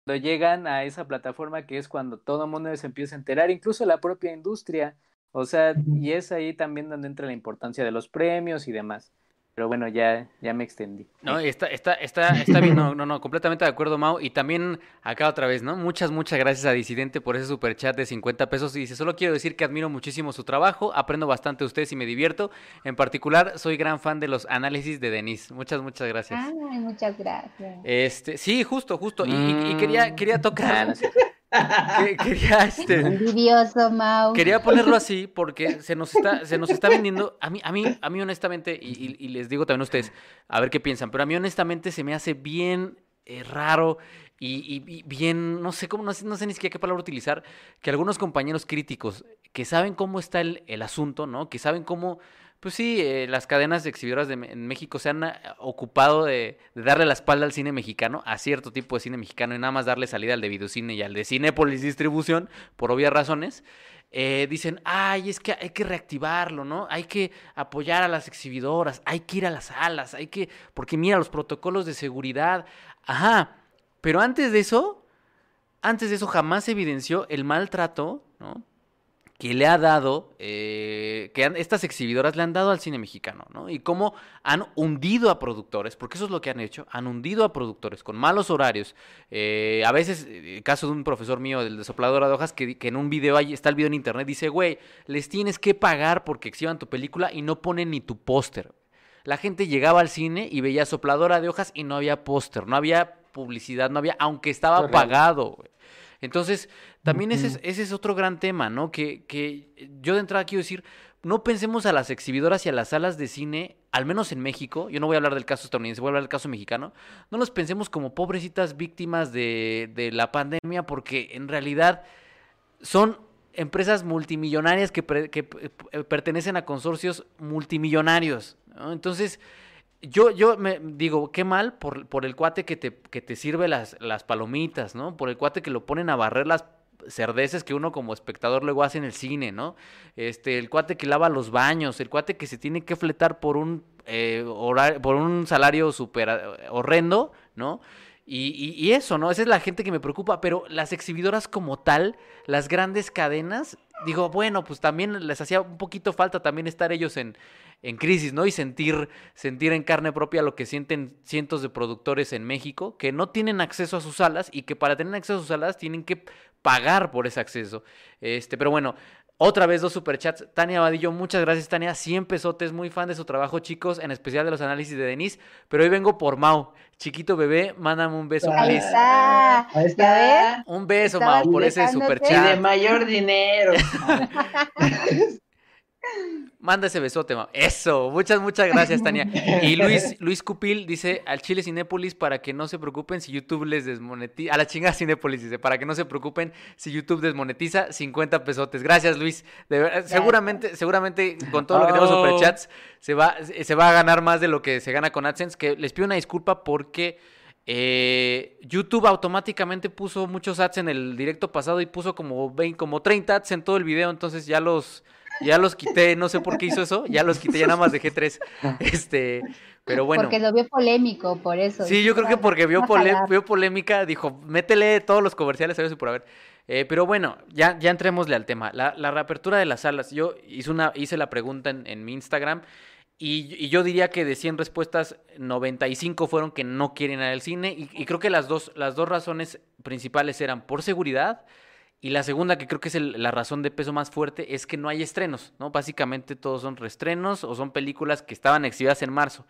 cuando llegan a esa plataforma que es cuando todo el mundo se empieza a enterar, incluso la propia industria. O sea, y es ahí también donde entra la importancia de los premios y demás. Pero bueno, ya, ya me extendí. No, está, está, está, está bien, no, no, no, completamente de acuerdo, Mau. Y también acá otra vez, ¿no? Muchas, muchas gracias a Disidente por ese super chat de 50 pesos. Y dice, solo quiero decir que admiro muchísimo su trabajo, aprendo bastante de ustedes y me divierto. En particular, soy gran fan de los análisis de Denise. Muchas, muchas gracias. Ay, muchas gracias. Este, sí, justo, justo. Y, quería, quería tocar. Quería, este, Envidioso, Mau. Quería ponerlo así porque se nos está, se nos está vendiendo. A mí, a mí, a mí honestamente, y, les digo también a ustedes, a ver qué piensan, pero a mí honestamente se me hace bien eh, raro y, bien, no sé cómo, no sé, no sé, ni siquiera qué palabra utilizar, que algunos compañeros críticos que saben cómo está el, el asunto, ¿no? Que saben cómo pues sí, eh, las cadenas exhibidoras de, en México se han eh, ocupado de, darle la espalda al cine mexicano, a cierto tipo de cine mexicano, y nada más darle salida al de videocine y al de Cinépolis Distribución, por obvias razones. Eh, dicen, ay, es que hay que reactivarlo, ¿no? Hay que apoyar a las exhibidoras, hay que ir a las salas, hay que, porque mira, los protocolos de seguridad, ajá, pero antes de eso, antes de eso jamás se evidenció el maltrato, ¿no? Que le ha dado, eh, que estas exhibidoras le han dado al cine mexicano, ¿no? Y cómo han hundido a productores, porque eso es lo que han hecho, han hundido a productores con malos horarios. Eh, a veces, el eh, caso de un profesor mío del de sopladora de hojas, que, que en un video, ahí está el video en internet, dice, güey, les tienes que pagar porque exhiban tu película y no ponen ni tu póster. La gente llegaba al cine y veía sopladora de hojas y no había póster, no había publicidad, no había, aunque estaba pagado, güey. Entonces, también ese, es, ese es otro gran tema, ¿no? Que, que yo de entrada quiero decir, no pensemos a las exhibidoras y a las salas de cine, al menos en México, yo no voy a hablar del caso estadounidense, voy a hablar del caso mexicano, no los pensemos como pobrecitas víctimas de, de la pandemia, porque en realidad son empresas multimillonarias que, que pertenecen a consorcios multimillonarios. ¿no? Entonces, yo, yo me digo, qué mal por, por el cuate que te, que te sirve las, las palomitas, ¿no? Por el cuate que lo ponen a barrer las cerdeces que uno como espectador luego hace en el cine, ¿no? Este, el cuate que lava los baños, el cuate que se tiene que fletar por un, eh, por un salario súper eh, horrendo, ¿no? Y, y, eso, ¿no? Esa es la gente que me preocupa, pero las exhibidoras como tal, las grandes cadenas, digo, bueno, pues también les hacía un poquito falta también estar ellos en, en crisis, ¿no? Y sentir, sentir en carne propia lo que sienten cientos de productores en México que no tienen acceso a sus salas y que para tener acceso a sus salas tienen que pagar por ese acceso. Este, pero bueno, otra vez dos superchats. Tania Vadillo, muchas gracias, Tania. 100 pesotes, muy fan de su trabajo, chicos, en especial de los análisis de Denise. Pero hoy vengo por Mau. Chiquito bebé, mándame un beso, Ahí está. Ahí está. Un beso, Mau, por ese superchat. Y de mayor dinero. [LAUGHS] Manda ese besote, ma. Eso, muchas, muchas gracias, Tania. Y Luis, Luis Cupil dice al Chile Cinépolis para que no se preocupen si YouTube les desmonetiza. A la chingada Cinépolis dice, para que no se preocupen si YouTube desmonetiza 50 pesotes. Gracias, Luis. seguramente, seguramente con todo lo que tenemos oh. superchats se va, se va a ganar más de lo que se gana con AdSense. Que les pido una disculpa porque eh, YouTube automáticamente puso muchos ads en el directo pasado y puso como 20, como 30 ads en todo el video. Entonces ya los ya los quité, no sé por qué hizo eso, ya los quité, ya nada más dejé tres. Este, pero bueno. Porque lo vio polémico, por eso. Sí, yo creo que porque vio, vio polémica, dijo, métele todos los comerciales, sabes por haber. Eh, pero bueno, ya, ya entrémosle al tema. La, la, reapertura de las salas. Yo hice, una, hice la pregunta en, mi Instagram y, y, yo diría que de 100 respuestas, 95 fueron que no quieren ir al cine. Y, y creo que las dos, las dos razones principales eran por seguridad Y la segunda, que creo que es la razón de peso más fuerte, es que no hay estrenos, ¿no? Básicamente todos son reestrenos o son películas que estaban exhibidas en marzo.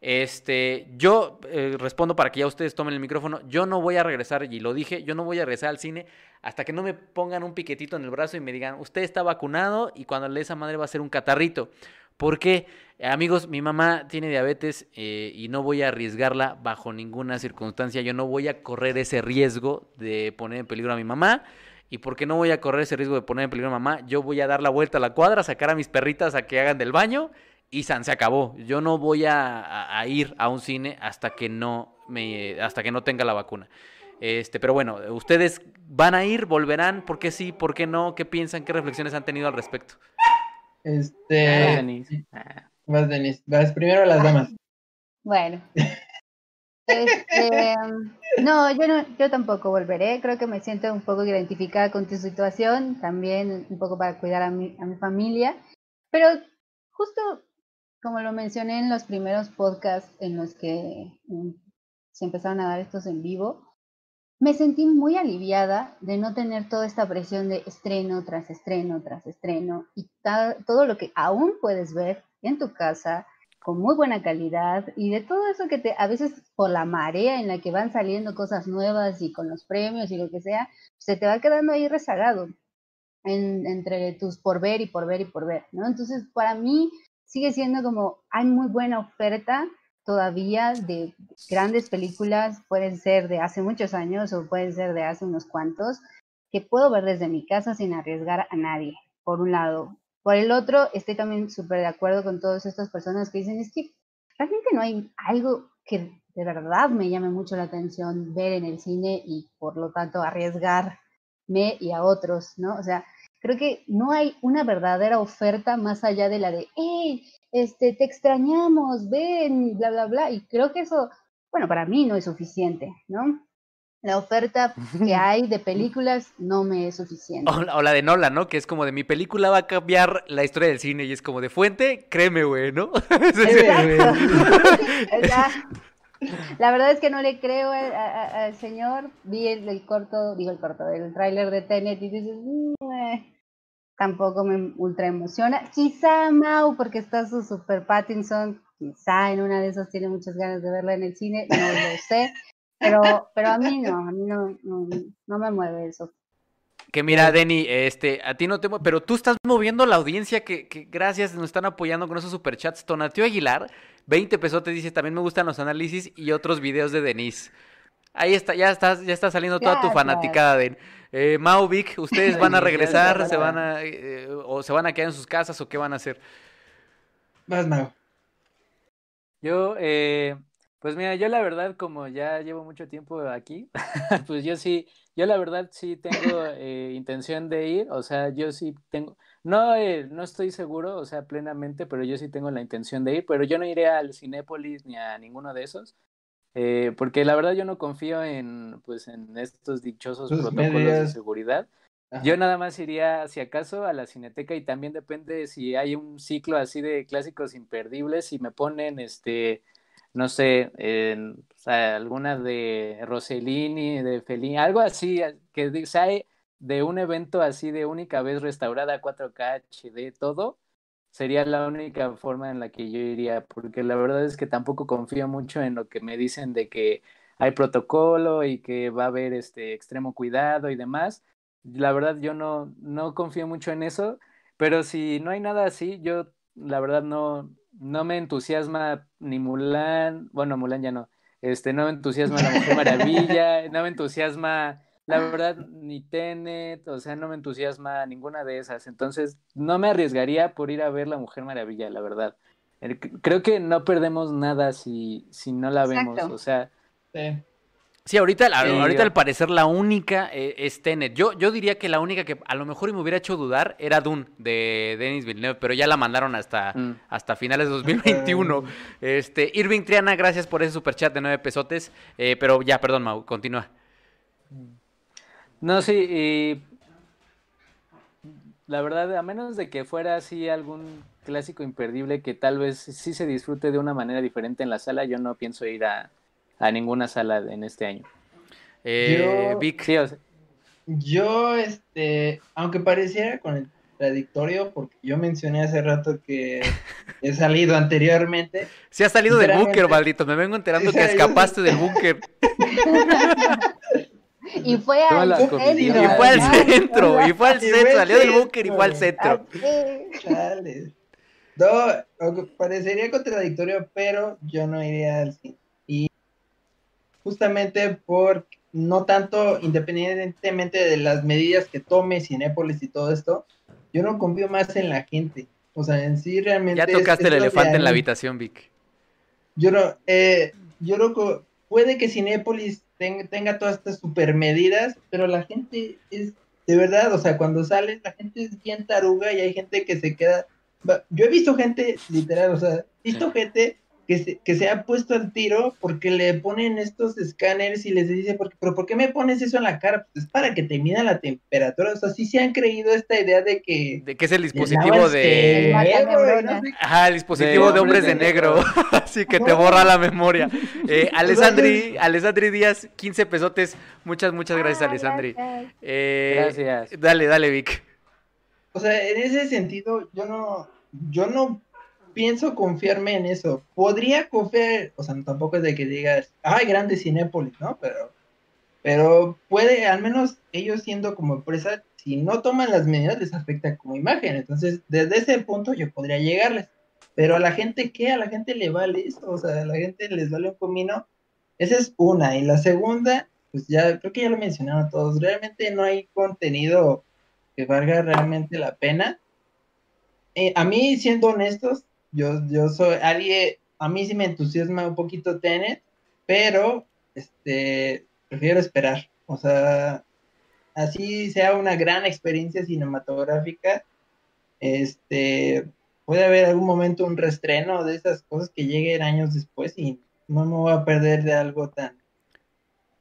Este, yo eh, respondo para que ya ustedes tomen el micrófono. Yo no voy a regresar, y lo dije, yo no voy a regresar al cine hasta que no me pongan un piquetito en el brazo y me digan, usted está vacunado y cuando le esa madre va a ser un catarrito. Porque, amigos, mi mamá tiene diabetes eh, y no voy a arriesgarla bajo ninguna circunstancia. Yo no voy a correr ese riesgo de poner en peligro a mi mamá. Y porque no voy a correr ese riesgo de poner en peligro a mamá, yo voy a dar la vuelta a la cuadra, sacar a mis perritas a que hagan del baño y San se acabó. Yo no voy a, ir a un cine hasta que no me hasta que no tenga la vacuna. Este, pero bueno, ustedes van a ir, volverán, ¿por qué sí, por qué no? ¿Qué piensan? ¿Qué reflexiones han tenido al respecto? Este, Vas, Denis. Vas primero las damas. Bueno. [LAUGHS] Este, no, yo no, yo tampoco volveré. Creo que me siento un poco identificada con tu situación, también un poco para cuidar a mi, a mi familia. Pero justo como lo mencioné en los primeros podcasts en los que mm, se empezaron a dar estos en vivo, me sentí muy aliviada de no tener toda esta presión de estreno tras estreno tras estreno y todo lo que aún puedes ver en tu casa con muy buena calidad y de todo eso que te a veces por la marea en la que van saliendo cosas nuevas y con los premios y lo que sea, se te va quedando ahí rezagado entre tus por ver y por ver y por ver, ¿no? Entonces, para mí sigue siendo como, hay muy buena oferta todavía de grandes películas, pueden ser de hace muchos años o pueden ser de hace unos cuantos, que puedo ver desde mi casa sin arriesgar a nadie, por un lado. Por el otro, estoy también súper de acuerdo con todas estas personas que dicen, es que realmente no hay algo que de verdad me llame mucho la atención ver en el cine y por lo tanto arriesgarme y a otros, ¿no? O sea, creo que no hay una verdadera oferta más allá de la de, hey, este, te extrañamos, ven, bla, bla, bla. Y creo que eso, bueno, para mí no es suficiente, ¿no? La oferta que [LAUGHS] hay de películas no me es suficiente. O, la de Nola, ¿no? Que es como de mi película va a cambiar la historia del cine y es como de fuente, créeme, güey, ¿no? [LAUGHS] [LAUGHS] La verdad es que no le creo al señor. Vi el, corto, digo el corto, el tráiler de Tenet y dices, mm, eh, tampoco me ultra emociona. Quizá Mau, porque está su Super Pattinson, quizá en una de esas tiene muchas ganas de verla en el cine, no lo sé, pero, pero a mí no, a mí no, no, me mueve eso. Que mira, Denny, este, a ti no te mueve, pero tú estás moviendo la audiencia que, que gracias nos están apoyando con esos superchats. Tonatio Aguilar, 20 pesos, te dice, también me gustan los análisis y otros videos de Denise. Ahí está, ya está, ya está saliendo toda tu fanaticada de eh, Mauvik, ¿ustedes van a regresar? ¿Se van a, eh, o se van a quedar en sus casas o qué van a hacer? Vas, Mau. Yo, eh, pues mira, yo la verdad, como ya llevo mucho tiempo aquí, [LAUGHS] pues yo sí, yo la verdad sí tengo [LAUGHS] eh, intención de ir, o sea, yo sí tengo, no, eh, no estoy seguro, o sea, plenamente, pero yo sí tengo la intención de ir, pero yo no iré al Cinépolis ni a ninguno de esos. Eh, porque la verdad yo no confío en, pues, en estos dichosos protocolos de seguridad. Yo nada más iría, si acaso, a la cineteca y también depende si hay un ciclo así de clásicos imperdibles y me ponen, este, no sé, en, alguna de Rossellini, de Fellini, algo así, que sea de un evento así de única vez restaurada 4K HD, todo, sería la única forma en la que yo iría, porque la verdad es que tampoco confío mucho en lo que me dicen de que hay protocolo y que va a haber este extremo cuidado y demás. La verdad yo no, no confío mucho en eso, pero si no hay nada así, yo la verdad no, no me entusiasma ni Mulan, bueno, Mulan ya no, este, no me entusiasma la Mujer Maravilla, no me entusiasma la verdad, ni Tenet, o sea, no me entusiasma ninguna de esas. Entonces, no me arriesgaría por ir a ver La Mujer Maravilla, la verdad. Creo que no perdemos nada si, si no la vemos, o sea. Sí. Ahorita, ahorita al parecer la única eh, es Tenet. Yo, yo diría que la única que a lo mejor me hubiera hecho dudar era Dune de Denis Villeneuve, pero ya la mandaron hasta, mm. hasta finales de 2021. [LAUGHS] este, Irving Triana, gracias por ese superchat de nueve pesotes. Eh, pero ya, perdón, Mau, continúa. No, sí, y la verdad, a menos de que fuera así algún clásico imperdible que tal vez sí se disfrute de una manera diferente en la sala, yo no pienso ir a, ninguna sala en este año. Eh, Vic. Sí, Yo, este, aunque pareciera contradictorio, porque yo mencioné hace rato que he salido anteriormente. [LAUGHS] Sí, has salido del búnker, maldito. Me vengo enterando que [LAUGHS] escapaste del [LAUGHS] búnker. Y fue al centro. Y fue al centro, y fue al centro, salió del búnker y fue al centro. No, parecería contradictorio, pero yo no iría al cine. Justamente por, no tanto independientemente de las medidas que tome Cinépolis y todo esto, yo no confío más en la gente. O sea, en sí realmente... Ya tocaste el elefante en la habitación, Vic. Yo no, eh, yo no, puede que Cinépolis tenga, todas estas super medidas, pero la gente es, de verdad, o sea, cuando sale, la gente es bien taruga y hay gente que se queda. Yo he visto gente, literal, o sea, he visto gente que se, que se ha puesto al tiro porque le ponen estos escáneres y les dice, pero ¿por qué me pones eso en la cara? Pues es para que te mida la temperatura. O sea, sí se han creído esta idea de que... De que es el dispositivo de... Ajá, el dispositivo de, hombres de negro. [LAUGHS] Así que te borra la memoria. [LAUGHS] Eh, Alessandri, Alessandri Díaz, 15 pesotes. Muchas, muchas gracias, Alessandri. Eh, gracias. Dale, dale, Vic. O sea, en ese sentido, yo no, yo no pienso confiarme en eso. Podría confiar, o sea, tampoco es de que digas, ay, grande Cinépolis, ¿no? Pero, pero puede, al menos ellos siendo como empresa, si no toman las medidas, les afecta como imagen. Entonces, desde ese punto yo podría llegarles. Pero a la gente, ¿qué? A la gente le vale eso, o sea, a la gente les vale un comino. Esa es una. Y la segunda, pues ya, creo que ya lo mencionaron todos, realmente no hay contenido que valga realmente la pena. Eh, a mí, siendo honestos, yo, yo soy alguien, a mí sí me entusiasma un poquito Tenet, pero este, prefiero esperar. O sea, así sea una gran experiencia cinematográfica, este, puede haber algún momento un restreno de esas cosas que lleguen años después y no me voy a perder de algo tan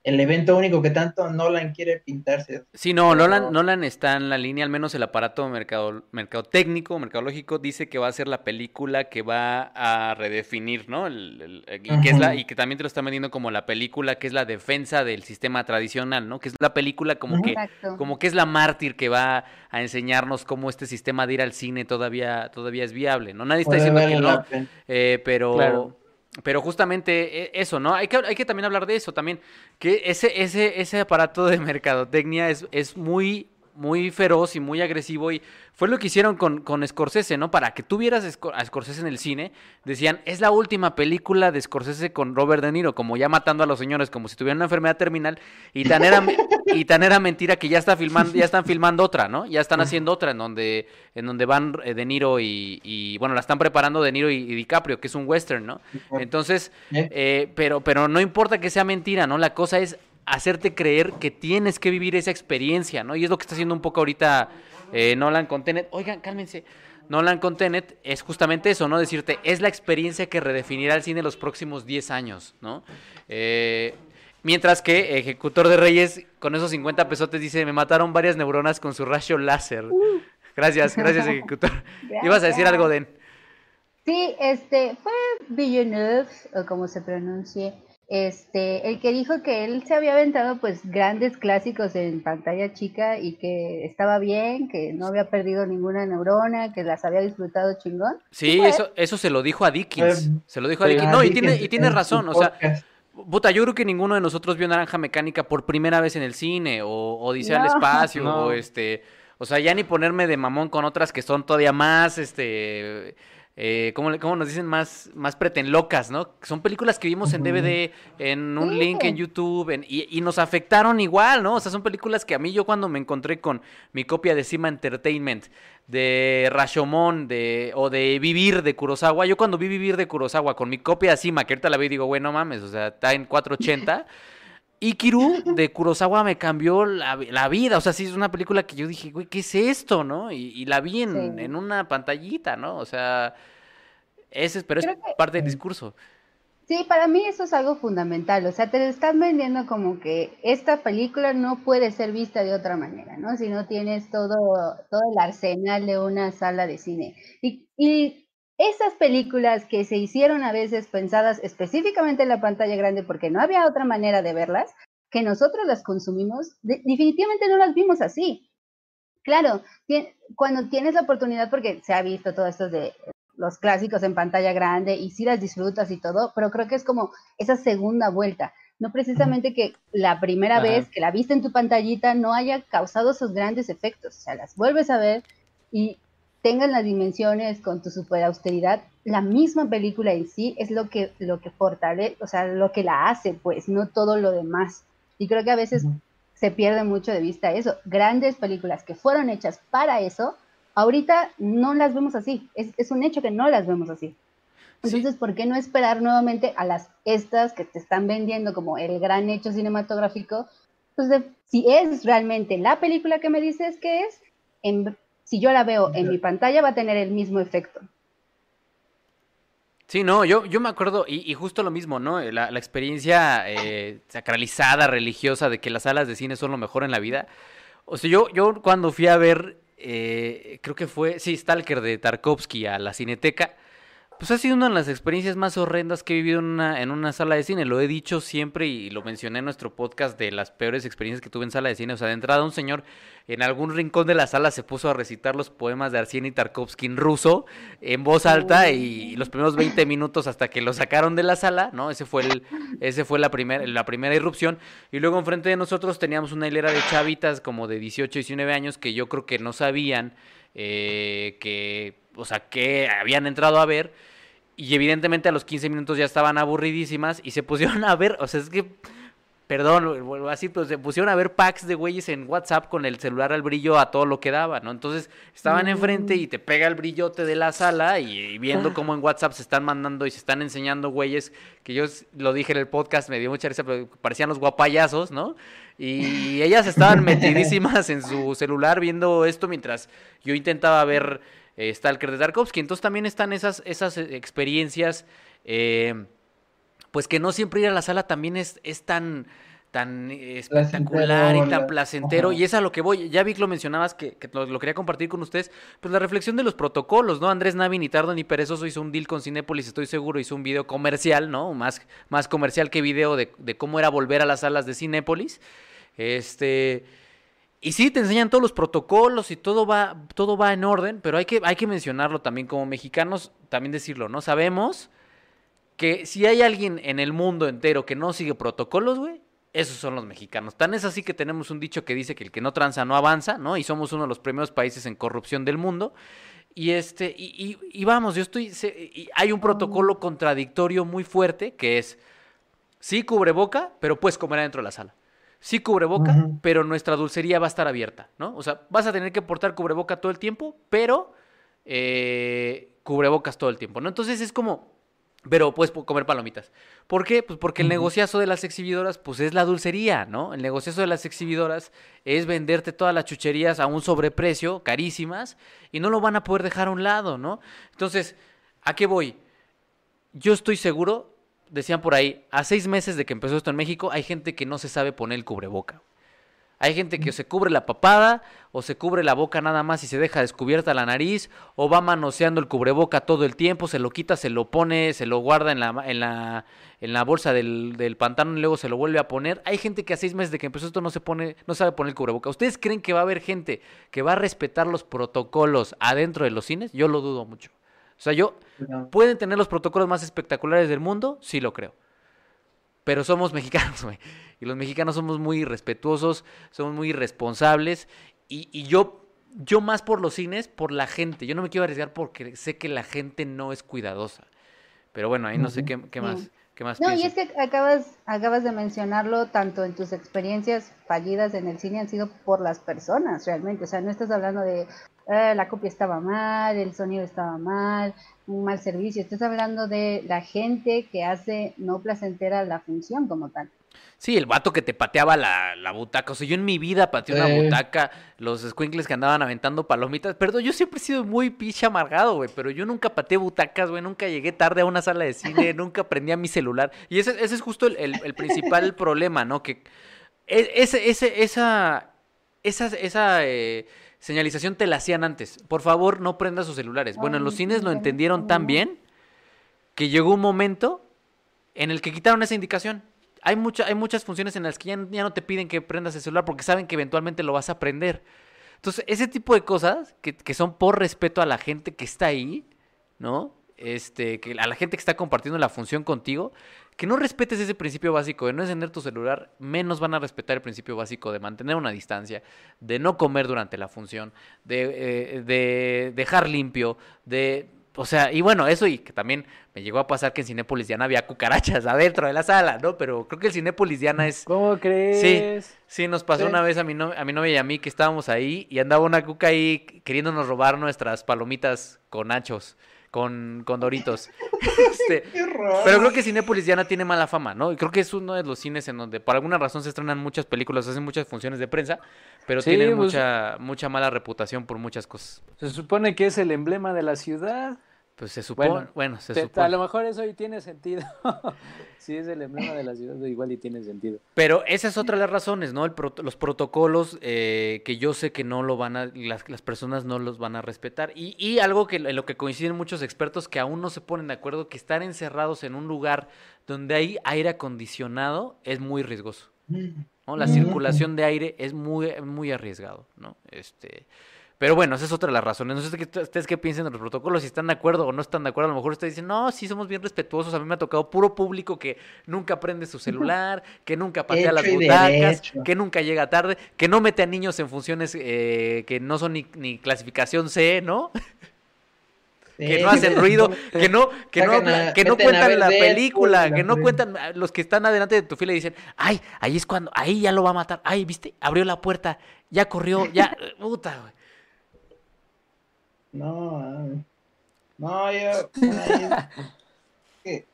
el evento único que tanto Nolan quiere pintarse. Sí, no, Nolan, Nolan está en la línea, al menos el aparato mercado, técnico, mercadológico, dice que va a ser la película que va a redefinir, ¿no? y, que es la, y que también te lo está vendiendo como la película que es la defensa del sistema tradicional, ¿no? Que es la película como que como que es la mártir que va a enseñarnos cómo este sistema de ir al cine todavía, todavía es viable, ¿no? Nadie está diciendo que no, eh, pero... Pero justamente e, eso, ¿no? Hay que, hay que también hablar de eso también, que ese, ese, ese aparato de mercadotecnia es, es muy muy feroz y muy agresivo y fue lo que hicieron con, con Scorsese, ¿no? Para que tú vieras a Scorsese en el cine, decían, es la última película de Scorsese con Robert De Niro, como ya matando a los señores, como si tuvieran una enfermedad terminal, y tan era, [LAUGHS] y tan era mentira que ya, está filmando, ya están filmando otra, ¿no? Ya están haciendo otra en donde, en donde van eh, De Niro y, bueno, la están preparando De Niro y, DiCaprio, que es un western, ¿no? Entonces, eh, pero, pero no importa que sea mentira, ¿no? La cosa es hacerte creer que tienes que vivir esa experiencia, ¿no? Y es lo que está haciendo un poco ahorita eh, Nolan con Tenet. Oigan, cálmense. Nolan con Tenet es justamente eso, ¿no? Decirte, es la experiencia que redefinirá el cine los próximos 10 años, ¿no? Eh, mientras que Ejecutor de Reyes, con esos 50 pesotes, dice, me mataron varias neuronas con su rayo láser. Uh. Gracias, gracias, [LAUGHS] Ejecutor. ¿Ibas a decir algo, Den? Sí, este, fue Villeneuve, o como se pronuncie, este, el que dijo que él se había aventado pues grandes clásicos en pantalla chica y que estaba bien, que no había perdido ninguna neurona, que las había disfrutado chingón. Sí, eso, eso se lo dijo a Dickens. se lo dijo a Dickens. No, y tiene, y tiene razón, o sea, puta, yo creo que ninguno de nosotros vio Naranja Mecánica por primera vez en el cine, o Odisea al Espacio, o este, o sea, ya ni ponerme de mamón con otras que son todavía más, este eh, ¿cómo, nos dicen? Más, más locas, ¿no? Son películas que vimos en DVD, en un link en YouTube, y, nos afectaron igual, ¿no? O sea, son películas que a mí yo cuando me encontré con mi copia de Cima Entertainment, de Rashomon, de, o de Vivir de Kurosawa, yo cuando vi Vivir de Kurosawa con mi copia de Cima, que ahorita la y digo, bueno, mames, o sea, está en 480. [LAUGHS] Ikiru de Kurosawa me cambió la, vida. O sea, sí es una película que yo dije, güey, ¿qué es esto, no? Y, la vi en, en, una pantallita, ¿no? O sea, ese, pero es parte del discurso. Sí, para mí eso es algo fundamental. O sea, te están vendiendo como que esta película no puede ser vista de otra manera, ¿no? Si no tienes todo, todo el arsenal de una sala de cine. Y, y esas películas que se hicieron a veces pensadas específicamente en la pantalla grande porque no había otra manera de verlas, que nosotros las consumimos, definitivamente no las vimos así. Claro, cuando tienes la oportunidad, porque se ha visto todo esto de los clásicos en pantalla grande y sí las disfrutas y todo, pero creo que es como esa segunda vuelta. No precisamente que la primera vez que la viste en tu pantallita no haya causado esos grandes efectos. O sea, las vuelves a ver y tengan las dimensiones con tu super austeridad, la misma película en sí es lo que, lo que fortalece, o sea, lo que la hace, pues, no todo lo demás. Y creo que a veces se pierde mucho de vista eso. Grandes películas que fueron hechas para eso, ahorita no las vemos así. Es, un hecho que no las vemos así. Entonces, ¿por qué no esperar nuevamente a las estas que te están vendiendo como el gran hecho cinematográfico? Pues si es realmente la película que me dices que es, si yo la veo en mi pantalla va a tener el mismo efecto. Sí, no, yo, yo me acuerdo, y, justo lo mismo, ¿no? La, experiencia eh, sacralizada, religiosa, de que las salas de cine son lo mejor en la vida. O sea, yo, yo cuando fui a ver, eh, creo que fue, sí, Stalker de Tarkovsky a la Cineteca, pues ha sido una de las experiencias más horrendas que he vivido en una, en una sala de cine. Lo he dicho siempre y lo mencioné en nuestro podcast de las peores experiencias que tuve en sala de cine. O sea, de entrada un señor en algún rincón de la sala se puso a recitar los poemas de Arseny Tarkovsky en ruso en voz alta y, los primeros 20 minutos hasta que lo sacaron de la sala, ¿no? Ese fue el, ese fue la primera, la primera irrupción. Y luego enfrente de nosotros teníamos una hilera de chavitas como de 18, 19 años que yo creo que no sabían eh, que, o sea, que habían entrado a ver y evidentemente a los 15 minutos ya estaban aburridísimas y se pusieron a ver, o sea, es que, perdón, vuelvo así, pero se pusieron a ver packs de güeyes en WhatsApp con el celular al brillo a todo lo que daba, ¿no? Entonces estaban enfrente y te pega el brillote de la sala y, viendo ah. cómo en WhatsApp se están mandando y se están enseñando güeyes, que yo lo dije en el podcast, me dio mucha risa, pero parecían los guapayazos, ¿no? Y ellas estaban metidísimas en su celular viendo esto mientras yo intentaba ver eh, Stalker de Tarkovsky. Entonces también están esas, esas eh, experiencias, eh, pues que no siempre ir a la sala también es, es tan tan espectacular y tan placentero. Y es a lo que voy. Ya vi que lo mencionabas, que, lo, quería compartir con ustedes. Pues la reflexión de los protocolos, ¿no? Andrés Navi, ni tardo ni perezoso, hizo un deal con Cinépolis, estoy seguro, hizo un video comercial, ¿no? Más, más comercial que video de, de cómo era volver a las salas de Cinépolis. Este. Y sí, te enseñan todos los protocolos y todo va, todo va en orden, pero hay que, hay que mencionarlo también como mexicanos, también decirlo, ¿no? Sabemos que si hay alguien en el mundo entero que no sigue protocolos, güey, esos son los mexicanos. Tan es así que tenemos un dicho que dice que el que no tranza no avanza, ¿no? Y somos uno de los primeros países en corrupción del mundo. Y este, y, y, vamos, yo estoy. hay un protocolo contradictorio muy fuerte que es sí cubreboca, pero puedes comer adentro de la sala sí cubreboca, pero nuestra dulcería va a estar abierta, ¿no? O sea, vas a tener que portar cubreboca todo el tiempo, pero eh, cubrebocas todo el tiempo, ¿no? Entonces es como, pero puedes comer palomitas. ¿Por qué? Pues porque el negociazo de las exhibidoras, pues es la dulcería, ¿no? El negociazo de las exhibidoras es venderte todas las chucherías a un sobreprecio, carísimas, y no lo van a poder dejar a un lado, ¿no? Entonces, ¿a qué voy? Yo estoy seguro decían por ahí, a seis meses de que empezó esto en México, hay gente que no se sabe poner el cubreboca. Hay gente que se cubre la papada o se cubre la boca nada más y se deja descubierta la nariz o va manoseando el cubreboca todo el tiempo, se lo quita, se lo pone, se lo guarda en la, en la, en la bolsa del, del pantalón y luego se lo vuelve a poner. Hay gente que a seis meses de que empezó esto no se pone, no sabe poner el cubreboca. ¿Ustedes creen que va a haber gente que va a respetar los protocolos adentro de los cines? Yo lo dudo mucho. O sea, yo, ¿pueden tener los protocolos más espectaculares del mundo? Sí lo creo. Pero somos [LAUGHS] mexicanos, güey. Y los mexicanos somos muy respetuosos, somos muy responsables. Y, yo, yo más por los cines, por la gente. Yo no me quiero arriesgar porque sé que la gente no es cuidadosa. Pero bueno, ahí no sé qué, más. ¿Qué más no, y es que acabas, acabas de mencionarlo, tanto en tus experiencias fallidas en el cine han sido por las personas realmente. O sea, no estás hablando de, eh, la copia estaba mal, el sonido estaba mal, un mal servicio. Estás hablando de la gente que hace no placentera la función como tal. Sí, el vato que te pateaba la, la butaca. O sea, yo en mi vida pateé una butaca, los squinkles que andaban aventando palomitas. Perdón, yo siempre he sido muy picha amargado, güey. Pero yo nunca pateé butacas, güey. Nunca llegué tarde a una sala de cine, [LAUGHS] nunca prendí a mi celular. Y ese, ese es justo el, el, principal [LAUGHS] problema, ¿no? Que e, ese, ese, esa, esa, esa eh, señalización te la hacían antes. Por favor, no prendas sus celulares. Bueno, en los cines lo entendieron tan bien que llegó un momento en el que quitaron esa indicación. hay, mucha, hay muchas funciones en las que ya, no te piden que prendas el celular porque saben que eventualmente lo vas a aprender. Entonces, ese tipo de cosas que, que son por respeto a la gente que está ahí, ¿no? Este, que a la gente que está compartiendo la función contigo, que no respetes ese principio básico de no encender tu celular, menos van a respetar el principio básico de mantener una distancia, de no comer durante la función, de, eh, de dejar limpio, de o sea, y bueno, eso y que también me llegó a pasar que en Cinépolis Diana había cucarachas [LAUGHS] adentro de la sala, ¿no? Pero creo que el Cinépolis Diana es... ¿Cómo crees? Sí, sí, nos pasó una vez a mi, a mi novia y a mí que estábamos ahí y andaba una cuca ahí queriéndonos robar nuestras palomitas con nachos con, con Doritos. [LAUGHS] este, pero creo que Cinépolis Diana tiene mala fama, ¿no? Y creo que es uno de los cines en donde por alguna razón se estrenan muchas películas, hacen muchas funciones de prensa, pero tienen pues, mucha, mucha mala reputación por muchas cosas. Se supone que es el emblema de la ciudad. Pues se supone, bueno, se supone. A lo mejor eso ahí tiene sentido. [LAUGHS] si es el emblema de la ciudad, igual y tiene sentido. Pero esa es otra de las razones, ¿no? los protocolos eh, que yo sé que no lo van a, las, las personas no los van a respetar. Y, y algo que en lo que coinciden muchos expertos que aún no se ponen de acuerdo, que estar encerrados en un lugar donde hay aire acondicionado es muy riesgoso. ¿no? La circulación de aire es muy, muy arriesgado, ¿no? Este, pero bueno, esa es otra de las razones. No sé ustedes qué piensan de los protocolos, si están de acuerdo o no están de acuerdo. A lo mejor ustedes dicen, no, sí somos bien respetuosos. A mí me ha tocado puro público que nunca prende su celular, que nunca patea las butacas, que nunca llega tarde, que no mete a niños en funciones eh, que no son ni, clasificación C, ¿no? [LAUGHS] que no hacen ruido, [LAUGHS] que no, que no, que no cuentan la película, que no cuentan los que están adelante de tu fila y dicen, ay, ahí es cuando, ahí ya lo va a matar, ay, viste, abrió la puerta, ya corrió, ya, [LAUGHS] puta, güey. No, no, yo. [LAUGHS] ¿qué,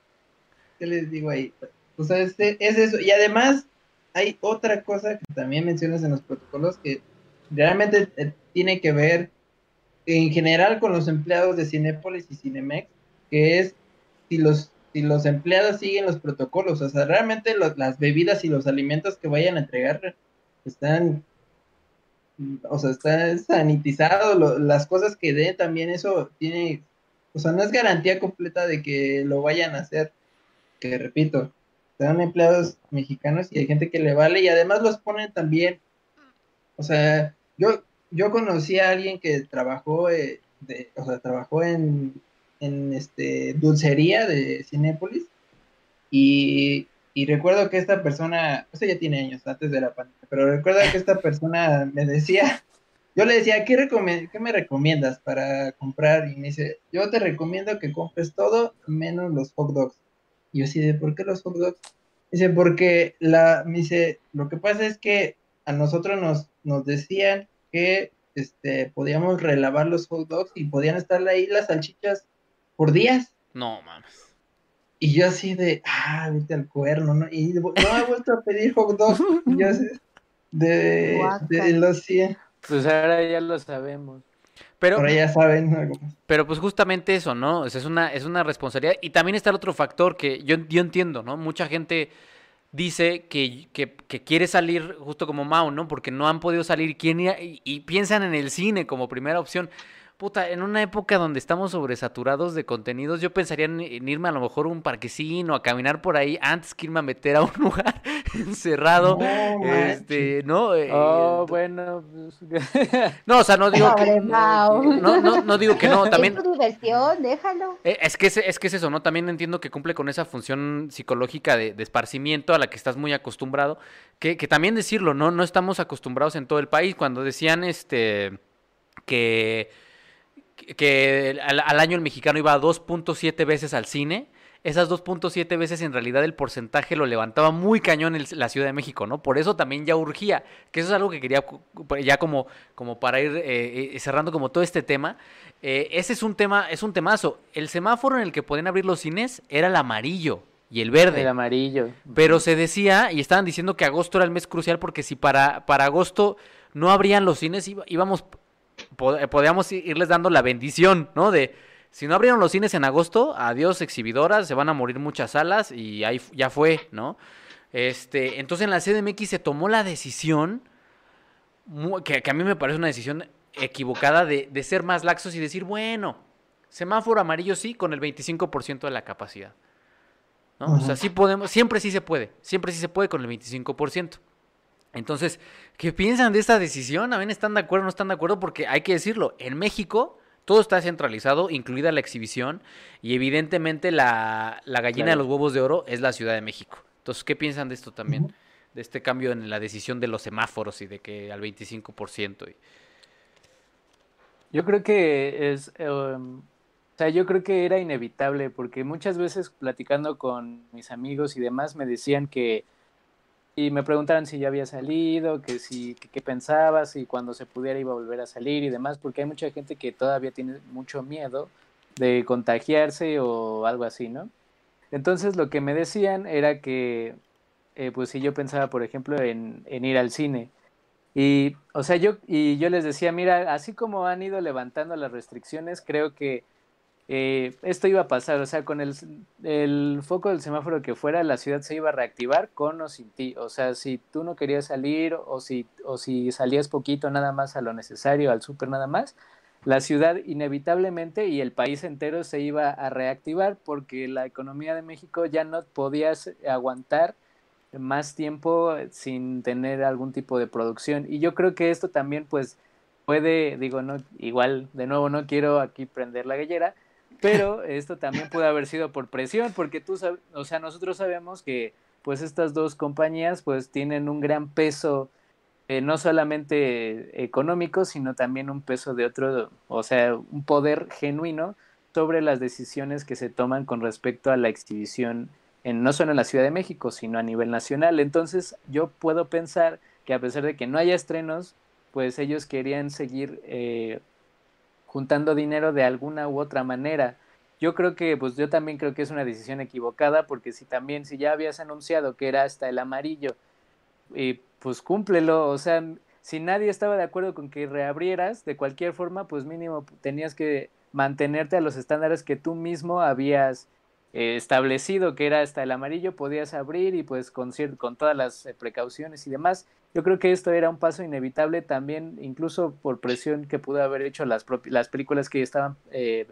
les digo ahí? O sea, es, es eso. Y además, hay otra cosa que también mencionas en los protocolos que realmente eh, tiene que ver en general con los empleados de Cinepolis y Cinemex, que es si los, si los empleados siguen los protocolos, o sea, realmente las bebidas y los alimentos que vayan a entregar están o sea, está sanitizado, las cosas que dé también eso tiene, o sea, no es garantía completa de que lo vayan a hacer, que repito, son empleados mexicanos y hay gente que le vale y además los ponen también, o sea, yo, yo conocí a alguien que trabajó, eh, de, o sea, trabajó en, en este, dulcería de Cinépolis y y recuerdo que esta persona, eso ya tiene años antes de la pandemia, pero recuerdo que esta persona me decía, yo le decía, ¿qué, ¿qué me recomiendas para comprar? Y me dice, yo te recomiendo que compres todo menos los hot dogs. Y yo así de, ¿por qué los hot dogs? Dice, porque la, me dice, lo que pasa es que a nosotros nos, nos decían que este, podíamos relavar los hot dogs y podían estar ahí las salchichas por días. No, mames. Y yo así de, ah, viste al cuerno, ¿no? Y no he vuelto a pedir hot dog. yo así, de, de los 100. Pues ahora ya lo sabemos. Pero, ahora ya saben algo Pero pues justamente eso, ¿no? es, una, es una responsabilidad. Y también está el otro factor que yo, yo entiendo, ¿no? Mucha gente dice que, que, que, quiere salir justo como Mao, ¿no? Porque no han podido salir y, y piensan en el cine como primera opción puta, en una época donde estamos sobresaturados de contenidos, yo pensaría en, irme a lo mejor a un parquecino, a caminar por ahí, antes que irme a meter a un [LAUGHS] lugar encerrado. No, este, ¿no? Eh, oh, bueno. Pues, no, o sea, no digo que. No, no, no, digo que no. [LAUGHS] También. Es tu diversión, déjalo. Eh, es, que es, es, que es eso, ¿no? También entiendo que cumple con esa función psicológica de, de esparcimiento a la que estás muy acostumbrado. Que, que también decirlo, ¿no? No estamos acostumbrados en todo el país. Cuando decían este que que al, año el mexicano iba 2.7 veces al cine. Esas 2.7 veces en realidad el porcentaje lo levantaba muy cañón en la Ciudad de México, ¿no? Por eso también ya urgía, que eso es algo que quería ya como, como para ir eh, eh, cerrando como todo este tema. Eh, ese es un tema, es un temazo. El semáforo en el que podían abrir los cines era el amarillo y el verde. El amarillo. Pero se decía, y estaban diciendo que agosto era el mes crucial porque si para, para agosto no abrían los cines, íbamos eh, podríamos irles dando la bendición, ¿no? De si no abrieron los cines en agosto, adiós exhibidoras, se van a morir muchas salas y ahí ya fue, ¿no? Este, entonces en la CDMX se tomó la decisión, que, a mí me parece una decisión equivocada, de, de ser más laxos y decir, bueno, semáforo amarillo sí, con el 25% de la capacidad. ¿no? O sea, sí podemos, siempre sí se puede, siempre sí se puede con el 25%. Entonces, ¿qué piensan de esta decisión? ¿A están de acuerdo o no están de acuerdo? Porque hay que decirlo, en México todo está centralizado, incluida la exhibición, y evidentemente la, gallina de los huevos de oro es la Ciudad de México. Entonces, ¿qué piensan de esto también? De este cambio en la decisión de los semáforos y de que al 25%. Yo creo que es... Em, o sea, yo creo que era inevitable, porque muchas veces platicando con mis amigos y demás me decían que y me preguntaron si ya había salido, que si qué pensabas y cuando se pudiera iba a volver a salir y demás, porque hay mucha gente que todavía tiene mucho miedo de contagiarse o algo así, ¿no? Entonces lo que me decían era que, eh, pues si yo pensaba, por ejemplo, en, en ir al cine, y, o sea, yo, y yo les decía, mira, así como han ido levantando las restricciones, creo que eh, esto iba a pasar, o sea, con el, foco del semáforo que fuera, la ciudad se iba a reactivar con o sin ti. O sea, si tú no querías salir o si, o si salías poquito nada más a lo necesario, al súper nada más, la ciudad inevitablemente y el país entero se iba a reactivar porque la economía de México ya no podía aguantar más tiempo sin tener algún tipo de producción. Y yo creo que esto también pues puede, digo, no, igual, de nuevo no quiero aquí prender la gallera, pero esto también puede haber sido por presión, porque tú sabes, o sea, nosotros sabemos que pues estas dos compañías pues tienen un gran peso eh, no solamente económico, sino también un peso de otro, o sea, un poder genuino sobre las decisiones que se toman con respecto a la exhibición en, no solo en la Ciudad de México, sino a nivel nacional. Entonces, yo puedo pensar que a pesar de que no haya estrenos, pues ellos querían seguir eh, juntando dinero de alguna u otra manera. Yo creo que, pues yo también creo que es una decisión equivocada, porque si también, si ya habías anunciado que era hasta el amarillo, y pues cúmplelo, o sea, si nadie estaba de acuerdo con que reabrieras, de cualquier forma, pues mínimo tenías que mantenerte a los estándares que tú mismo habías eh, establecido, que era hasta el amarillo, podías abrir y pues con, con todas las eh, precauciones y demás. Yo creo que esto era un paso inevitable también, incluso por presión que pudo haber hecho las, las películas que estaban eh,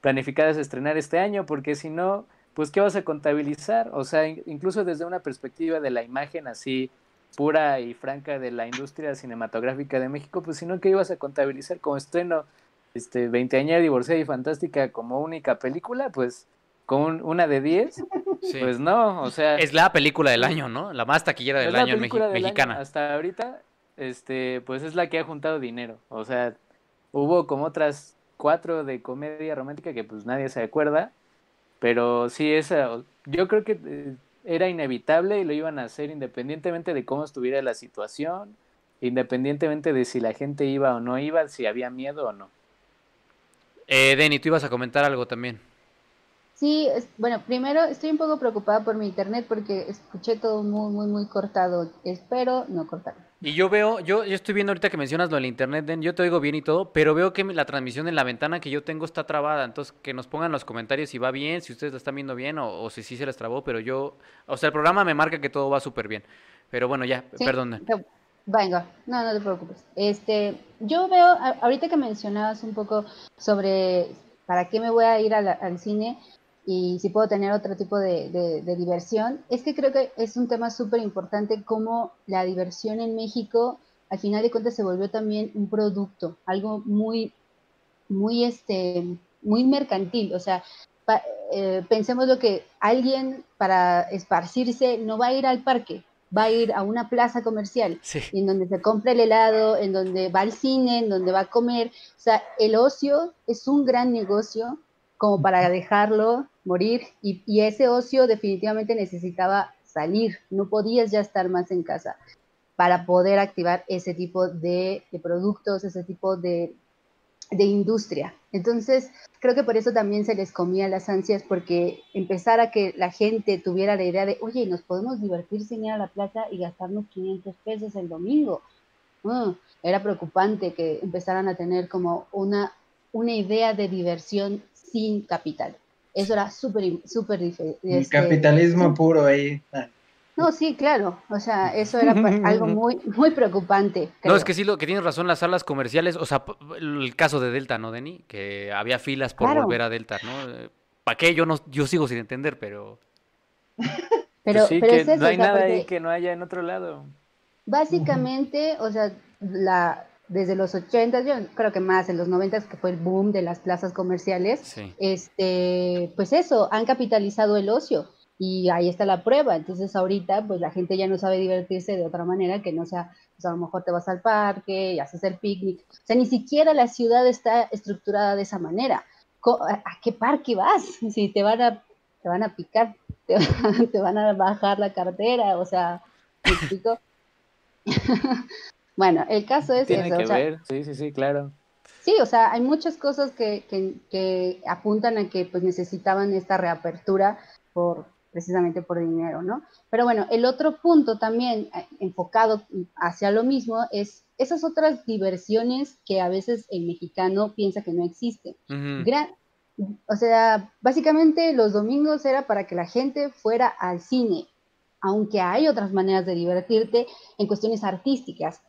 planificadas a estrenar este año, porque si no, pues ¿qué vas a contabilizar? O sea, incluso desde una perspectiva de la imagen así pura y franca de la industria cinematográfica de México, pues si no, ¿qué ibas a contabilizar como estreno? Este, 20 años divorciada y fantástica como única película, pues con una de 10, pues no, o sea... Es la película del año, ¿no? La más taquillera del año en mexicana. Hasta ahorita, este, pues es la que ha juntado dinero. O sea, hubo como otras cuatro de comedia romántica que pues nadie se acuerda, pero sí, esa, yo creo que eh, era inevitable y lo iban a hacer independientemente de cómo estuviera la situación, independientemente de si la gente iba o no iba, si había miedo o no. Eh, Denny, tú ibas a comentar algo también. Sí, bueno, primero estoy un poco preocupada por mi internet porque escuché todo muy, muy, muy cortado. Espero no cortar. Y yo veo, yo, yo estoy viendo ahorita que mencionas lo del internet, Den, yo te oigo bien y todo, pero veo que la transmisión en la ventana que yo tengo está trabada. Entonces, que nos pongan en los comentarios si va bien, si ustedes la están viendo bien o, si sí se les trabó, pero yo, o sea, el programa me marca que todo va súper bien. Pero bueno, ya, perdón. Venga, no, no te preocupes. Este, yo veo, ahorita que mencionabas un poco sobre para qué me voy a ir al cine, y si puedo tener otro tipo de, diversión, es que creo que es un tema súper importante como la diversión en México al final de cuentas se volvió también un producto, algo muy, muy, este, muy mercantil, o sea, eh, pensemos lo que alguien para esparcirse no va a ir al parque, va a ir a una plaza comercial, en donde se compra el helado, en donde va al cine, en donde va a comer. O sea, el ocio es un gran negocio como para dejarlo morir y, ese ocio definitivamente necesitaba salir, no podías ya estar más en casa para poder activar ese tipo de, productos, ese tipo de, industria. Entonces, creo que por eso también se les comía las ansias, porque empezar a que la gente tuviera la idea de, oye, nos podemos divertir sin ir a la plaza y gastarnos 500 pesos el domingo. Era preocupante que empezaran a tener como una, una idea de diversión sin capital. Eso era súper, súper difícil. El este, capitalismo puro ahí. Ah. No, sí, claro. O sea, eso era [LAUGHS] algo muy, muy preocupante. No, es que sí, lo que tienes razón, las salas comerciales, o sea, el caso de Delta, ¿no, Denny? Que había filas por volver a Delta, ¿no? ¿Para qué? Yo no, yo sigo sin entender, pero. [LAUGHS] pero, pues pero es eso, no hay nada ahí que no haya en otro lado. Básicamente, o sea, la, desde los 80, yo creo que más en los 90 que fue el boom de las plazas comerciales, este, pues eso, han capitalizado el ocio y ahí está la prueba. Entonces ahorita pues la gente ya no sabe divertirse de otra manera que no sea, pues a lo mejor te vas al parque y haces el picnic. O sea, ni siquiera la ciudad está estructurada de esa manera. ¿A qué parque vas? Si te van a, te van a picar, [LAUGHS] te, van a bajar la cartera, o sea, ¿me explico? [LAUGHS] bueno, el caso es Tiene que ver, sí, sí, sí, claro. Sí, o sea, hay muchas cosas que, que, que apuntan a que pues necesitaban esta reapertura por, precisamente por dinero, ¿no? Pero bueno, el otro punto también eh, enfocado hacia lo mismo es esas otras diversiones que a veces el mexicano piensa que no existen. o sea, básicamente los domingos era para que la gente fuera al cine, aunque hay otras maneras de divertirte en cuestiones artísticas,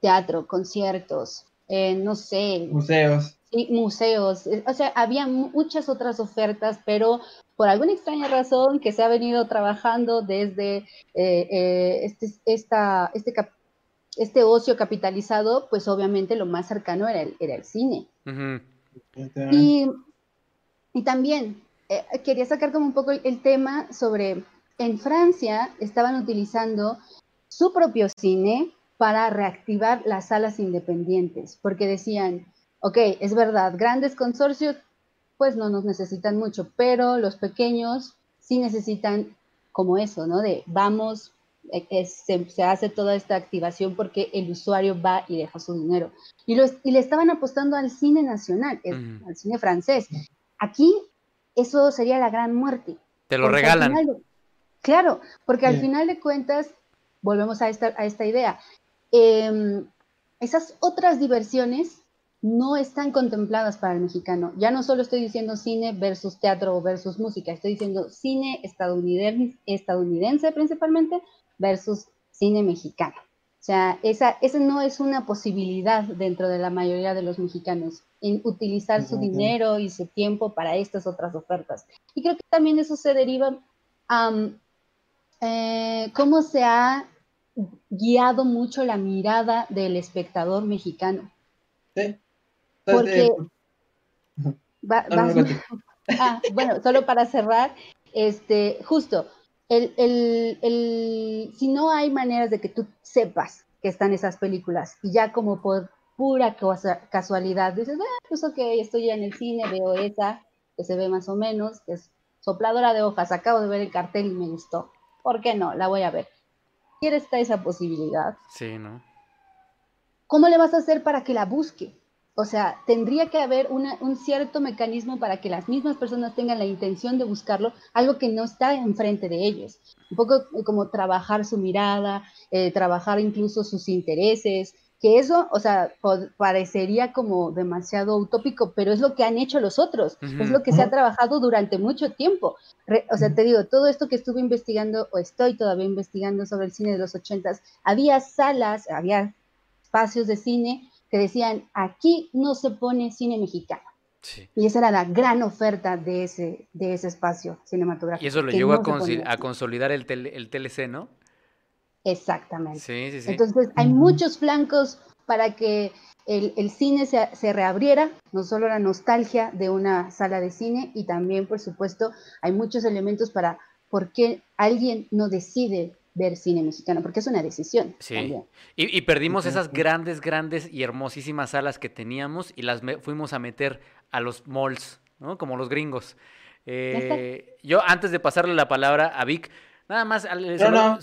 teatro, conciertos, eh, no sé. Museos. Sí, museos. O sea, había muchas otras ofertas, pero por alguna extraña razón que se ha venido trabajando desde eh, eh, este, esta, este, este ocio capitalizado, pues obviamente lo más cercano era el, era el cine. y, y, también eh, quería sacar como un poco el, tema sobre, en Francia estaban utilizando su propio cine para reactivar las salas independientes, porque decían, ok, es verdad, grandes consorcios pues no nos necesitan mucho, pero los pequeños sí necesitan como eso, ¿no? De vamos, eh, se, hace toda esta activación porque el usuario va y deja su dinero. Y, y le estaban apostando al cine nacional, al cine francés. Aquí eso sería la gran muerte. Te lo regalan. claro, porque al final de cuentas, volvemos a esta, a esta idea, em, esas otras diversiones no están contempladas para el mexicano. Ya no solo estoy diciendo cine versus teatro versus música, estoy diciendo cine estadounidense, estadounidense principalmente versus cine mexicano. O sea, esa, esa no es una posibilidad dentro de la mayoría de los mexicanos, en utilizar su dinero y su tiempo para estas otras ofertas. Y creo que también eso se deriva a eh, cómo se ha guiado mucho la mirada del espectador mexicano. Sí. Porque... [LAUGHS] Ah, bueno, solo para cerrar, este, justo, el, el, si no hay maneras de que tú sepas que están esas películas y ya como por pura casualidad dices, ah, pues ok, estoy ya en el cine, veo esa, que se ve más o menos, que es sopladora de hojas, acabo de ver el cartel y me gustó. ¿Por qué no? La voy a ver. ¿Quieres está esa posibilidad? Sí, ¿no? ¿Cómo le vas a hacer para que la busque? O sea, tendría que haber un cierto mecanismo para que las mismas personas tengan la intención de buscarlo, algo que no está enfrente de ellos. Un poco como trabajar su mirada, eh, trabajar incluso sus intereses, que eso, o sea, parecería como demasiado utópico, pero es lo que han hecho los otros, es lo que se ha trabajado durante mucho tiempo. o sea, te digo, todo esto que estuve investigando, o estoy todavía investigando sobre el cine de los ochentas, había salas, había espacios de cine que decían, aquí no se pone cine mexicano. Y esa era la gran oferta de ese, de ese espacio cinematográfico. Y eso lo llevó a, consolidar el, el TLC, ¿no? Exactamente. Sí, sí, sí. Entonces hay muchos flancos para que el, el cine se, se, reabriera, no solo la nostalgia de una sala de cine, y también, por supuesto, hay muchos elementos para por qué alguien no decide ver cine mexicano, porque es una decisión. Sí. Y, perdimos esas grandes, grandes y hermosísimas salas que teníamos y las fuimos a meter a los malls, ¿no? Como los gringos. Eh, yo, antes de pasarle la palabra a Vic, nada más... No, no,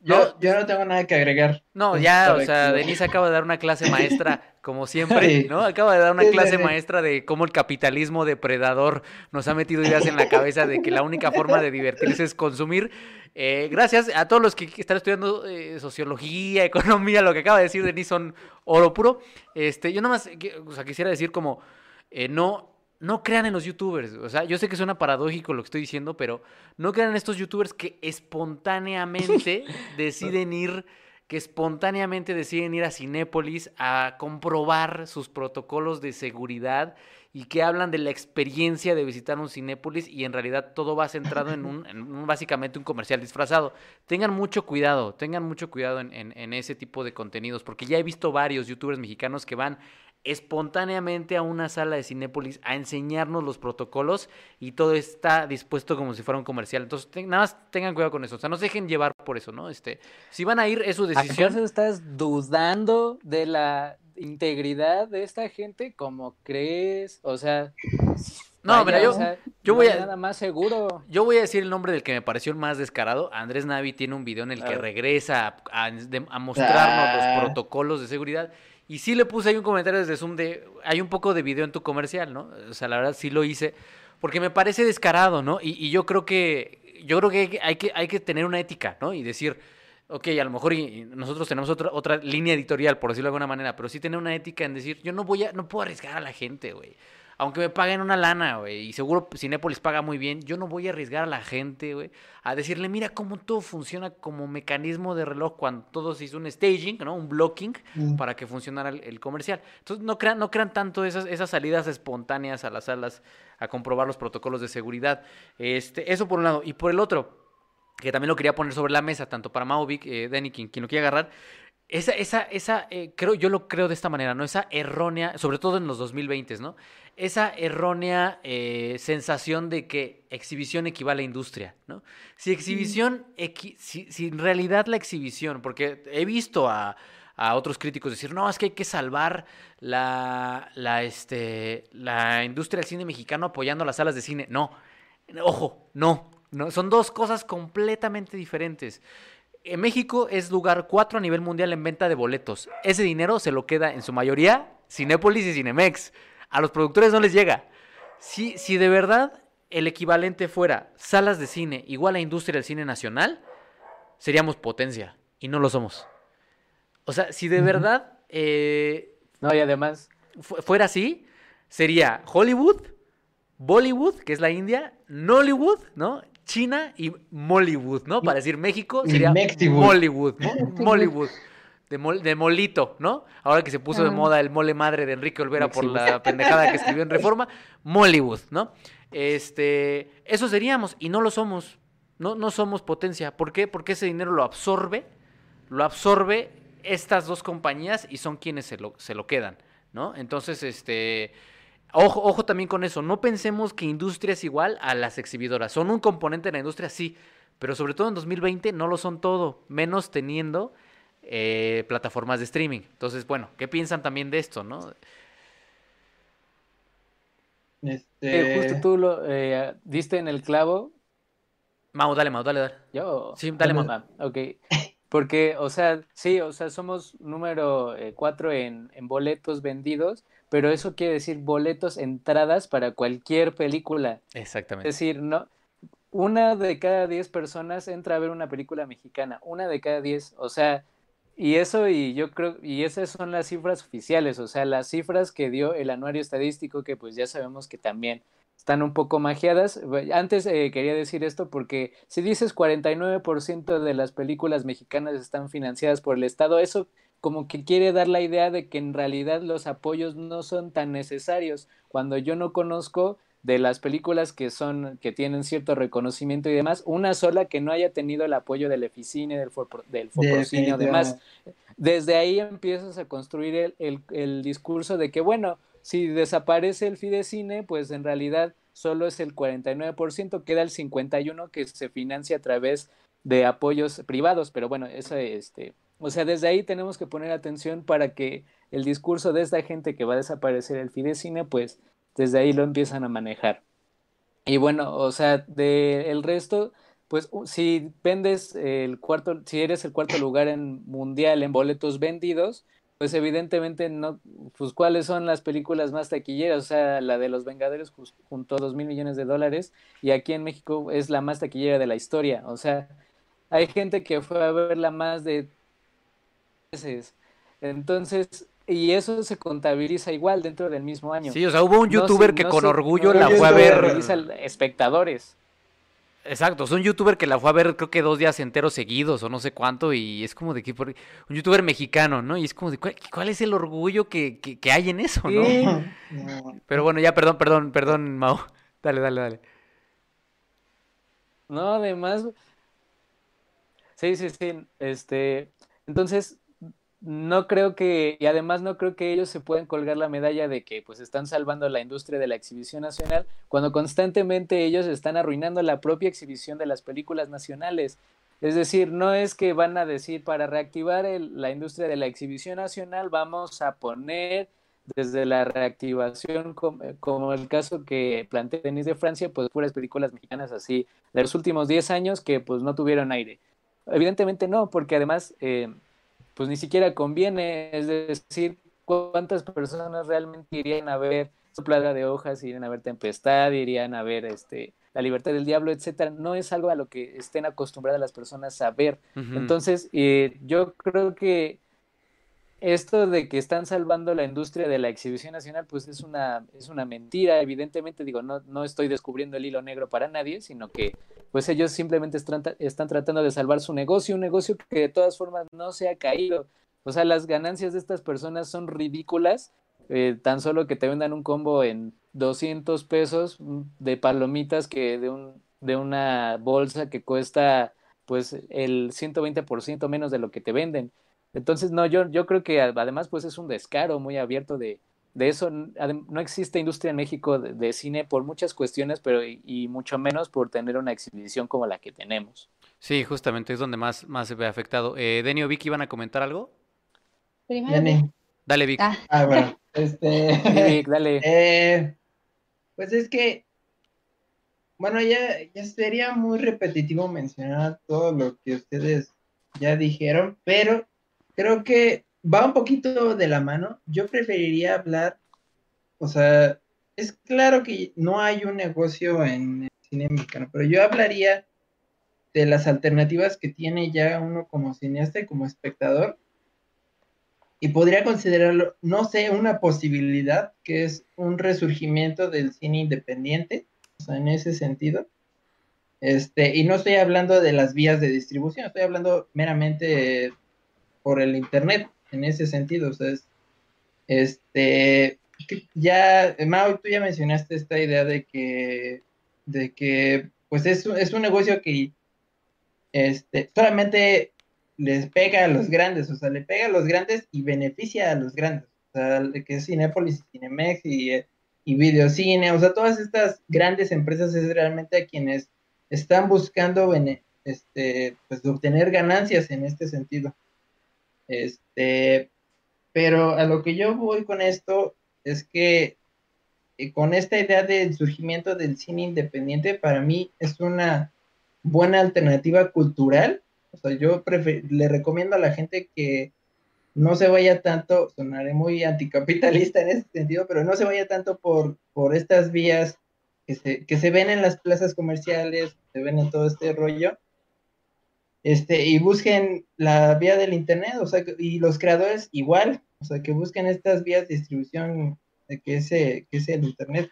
yo, yo no tengo nada que agregar. No, ya, o sea, Denise acaba de dar una clase maestra, como siempre, ¿no? Acaba de dar una clase maestra de cómo el capitalismo depredador nos ha metido ideas en la cabeza de que la única forma de divertirse es consumir. Eh, gracias a todos los que están estudiando eh, sociología, economía, lo que acaba de decir Denise son oro puro. Este, yo nomás o sea, quisiera decir como, eh, no, no crean en los youtubers. O sea, yo sé que suena paradójico lo que estoy diciendo, pero no crean en estos youtubers que espontáneamente [LAUGHS] deciden ir que espontáneamente deciden ir a Cinépolis a comprobar sus protocolos de seguridad y que hablan de la experiencia de visitar un Cinépolis y en realidad todo va centrado en un, [LAUGHS] básicamente un comercial disfrazado. Tengan mucho cuidado, tengan mucho cuidado en, en ese tipo de contenidos, porque ya he visto varios youtubers mexicanos que van espontáneamente a una sala de Cinépolis a enseñarnos los protocolos y todo está dispuesto como si fuera un comercial. Entonces, nada más tengan cuidado con eso. O sea, no se dejen llevar por eso, ¿no? Este, si van a ir, es su decisión. ¿Acaso estás dudando de la integridad de esta gente? como crees? O sea... No, mira, yo, yo voy a. Nada más seguro. Yo voy a decir el nombre del que me pareció el más descarado. Andrés Navi tiene un video en el que regresa a, mostrarnos los ah. protocolos de seguridad. Y sí le puse ahí un comentario desde Zoom de, hay un poco de video en tu comercial, ¿no? O sea, la verdad sí lo hice, porque me parece descarado, ¿no? Y, yo creo que, yo creo que hay, que hay que tener una ética, ¿no? Y decir, ok, a lo mejor nosotros tenemos otra, otra línea editorial, por decirlo de alguna manera, pero sí tener una ética en decir, yo no voy a, no puedo arriesgar a la gente, güey aunque me paguen una lana, güey, y seguro Cinépolis paga muy bien, yo no voy a arriesgar a la gente, güey, a decirle, mira cómo todo funciona como mecanismo de reloj cuando todo se hizo un staging, ¿no? Un blocking mm. para que funcionara el, comercial. Entonces, no crean, no crean tanto esas, esas salidas espontáneas a las salas a comprobar los protocolos de seguridad. Este, eso por un lado. Y por el otro, que también lo quería poner sobre la mesa, tanto para Maovic, eh, Denny, quien, quien lo quiera agarrar, esa, esa, esa, eh, creo, yo lo creo de esta manera, ¿no? Esa errónea, sobre todo en los 2020, ¿no? Esa errónea eh, sensación de que exhibición equivale a industria, ¿no? Si exhibición, si, si, en realidad la exhibición, porque he visto a, a, otros críticos decir, no, es que hay que salvar la, la, este, la industria del cine mexicano apoyando las salas de cine. No, ojo, no, no, son dos cosas completamente diferentes. En México es lugar 4 a nivel mundial en venta de boletos. Ese dinero se lo queda en su mayoría Cinépolis y Cinemex. A los productores no les llega. Si, si de verdad el equivalente fuera salas de cine igual a industria del cine nacional, seríamos potencia. Y no lo somos. O sea, si de verdad... Eh, no, y además... fuera así, sería Hollywood, Bollywood, que es la India, Nollywood, ¿no? China y Mollywood, ¿no? Para decir México sería Mollywood, ¿no? Mollywood. De, de, molito, ¿no? Ahora que se puso de moda el mole madre de Enrique Olvera por la pendejada que escribió en [LAUGHS] Reforma, Mollywood, ¿no? Este, eso seríamos y no lo somos. No, no somos potencia. ¿Por qué? Porque ese dinero lo absorbe, lo absorbe estas dos compañías y son quienes se lo, se lo quedan, ¿no? Entonces, este, Ojo, ojo también con eso, no pensemos que industria es igual a las exhibidoras. Son un componente de la industria, sí, pero sobre todo en 2020 no lo son todo, menos teniendo eh, plataformas de streaming. Entonces, bueno, ¿qué piensan también de esto, no? Este... Eh, justo tú lo eh, diste en el clavo. Mau, dale, Mau, dale, dale. Yo. Sí, dale, Mau. ok. Porque, o sea, sí, o sea, somos número cuatro en, en boletos vendidos, pero eso quiere decir boletos, entradas para cualquier película. Exactamente. Es decir, no, una de cada diez personas entra a ver una película mexicana, una de cada diez, o sea, y eso y yo creo, y esas son las cifras oficiales, o sea, las cifras que dio el anuario estadístico, que pues ya sabemos que también están un poco magiadas. Antes eh, quería decir esto porque si dices 49% de las películas mexicanas están financiadas por el Estado, eso como que quiere dar la idea de que en realidad los apoyos no son tan necesarios cuando yo no conozco de las películas que son que tienen cierto reconocimiento y demás, una sola que no haya tenido el apoyo del Eficine, del, del Foprocine, demás. Desde ahí empiezas a construir el, el, el, discurso de que, bueno, si desaparece el Fidecine, pues en realidad solo es el 49%, queda el 51% que se financia a través de apoyos privados, pero bueno, eso este, o sea, desde ahí tenemos que poner atención para que el discurso de esta gente que va a desaparecer el Fidecine, pues desde ahí lo empiezan a manejar. Y bueno, o sea, de el resto, pues si vendes el cuarto, si eres el cuarto lugar en mundial en boletos vendidos, pues evidentemente no, pues cuáles son las películas más taquilleras, o sea, la de los Vengadores junto a dos mil millones de dólares y aquí en México es la más taquillera de la historia, o sea, hay gente que fue a verla más de veces. Entonces, y eso se contabiliza igual dentro del mismo año. Sí, o sea, hubo un youtuber que con orgullo la fue a ver. espectadores. Exacto, es un youtuber que la fue a ver creo que dos días enteros seguidos o no sé cuánto y es como de que un youtuber mexicano, ¿no? Y es como de cuál, es el orgullo que, que, hay en eso, [LAUGHS] ¿no? Pero bueno, ya perdón, perdón, perdón, Mao. [LAUGHS] Dale, dale, dale. No, además. Sí, sí, sí. Este. Entonces, no creo que, y además no creo que ellos se puedan colgar la medalla de que pues están salvando la industria de la exhibición nacional, cuando constantemente ellos están arruinando la propia exhibición de las películas nacionales. Es decir, no es que van a decir para reactivar la industria de la exhibición nacional vamos a poner desde la reactivación, como, el caso que plantea Denise de Francia, pues puras películas mexicanas así de los últimos 10 años que pues no tuvieron aire. Evidentemente no, porque además eh, pues ni siquiera conviene, es decir, cuántas personas realmente irían a ver Soplada de hojas, irían a ver Tempestad, irían a ver este La libertad del diablo, etcétera, no es algo a lo que estén acostumbradas las personas a ver. Entonces, eh, yo creo que esto de que están salvando la industria de la exhibición nacional, pues es una, es una mentira, evidentemente, digo, no, no estoy descubriendo el hilo negro para nadie, sino que pues ellos simplemente están, están tratando de salvar su negocio, un negocio que de todas formas no se ha caído. O sea, las ganancias de estas personas son ridículas, eh, tan solo que te vendan un combo en 200 pesos de palomitas que de, un, de una bolsa que cuesta pues el 120% menos de lo que te venden. Entonces, no, yo, yo creo que además pues es un descaro muy abierto de, de eso. No existe industria en México de, cine por muchas cuestiones, pero y, mucho menos por tener una exhibición como la que tenemos. Sí, justamente es donde más, más se ve afectado. Eh, Denny o Vicky, ¿iban a comentar algo? Primero. Dale, Vic. Ah. ah, bueno. Este... [LAUGHS] Vic, dale. [LAUGHS] Eh, pues es que, bueno, ya, ya sería muy repetitivo mencionar todo lo que ustedes ya dijeron, pero creo que va un poquito de la mano. Yo preferiría hablar, o sea, es claro que no hay un negocio en el cine mexicano, pero yo hablaría de las alternativas que tiene ya uno como cineasta y como espectador. Y podría considerarlo, no sé, una posibilidad que es un resurgimiento del cine independiente, o sea, en ese sentido. Este, y no estoy hablando de las vías de distribución, estoy hablando meramente por el internet en ese sentido. O sea, este, ya, Mao, tú ya mencionaste esta idea de que, de que, pues es, es un negocio que este, solamente les pega a los grandes, o sea, le pega a los grandes y beneficia a los grandes. O sea, que es Cinépolis y Cinemex y, y Videocine, o sea, todas estas grandes empresas es realmente a quienes están buscando este, pues, obtener ganancias en este sentido. Este, pero a lo que yo voy con esto es que eh, con esta idea del surgimiento del cine independiente, para mí es una buena alternativa cultural. O sea, yo le recomiendo a la gente que no se vaya tanto, sonaré muy anticapitalista en ese sentido, pero no se vaya tanto por, por estas vías que se, que se ven en las plazas comerciales, se ven en todo este rollo, este, y busquen la vía del internet, o sea, y los creadores igual, o sea, que busquen estas vías de distribución de que, ese, que es el internet.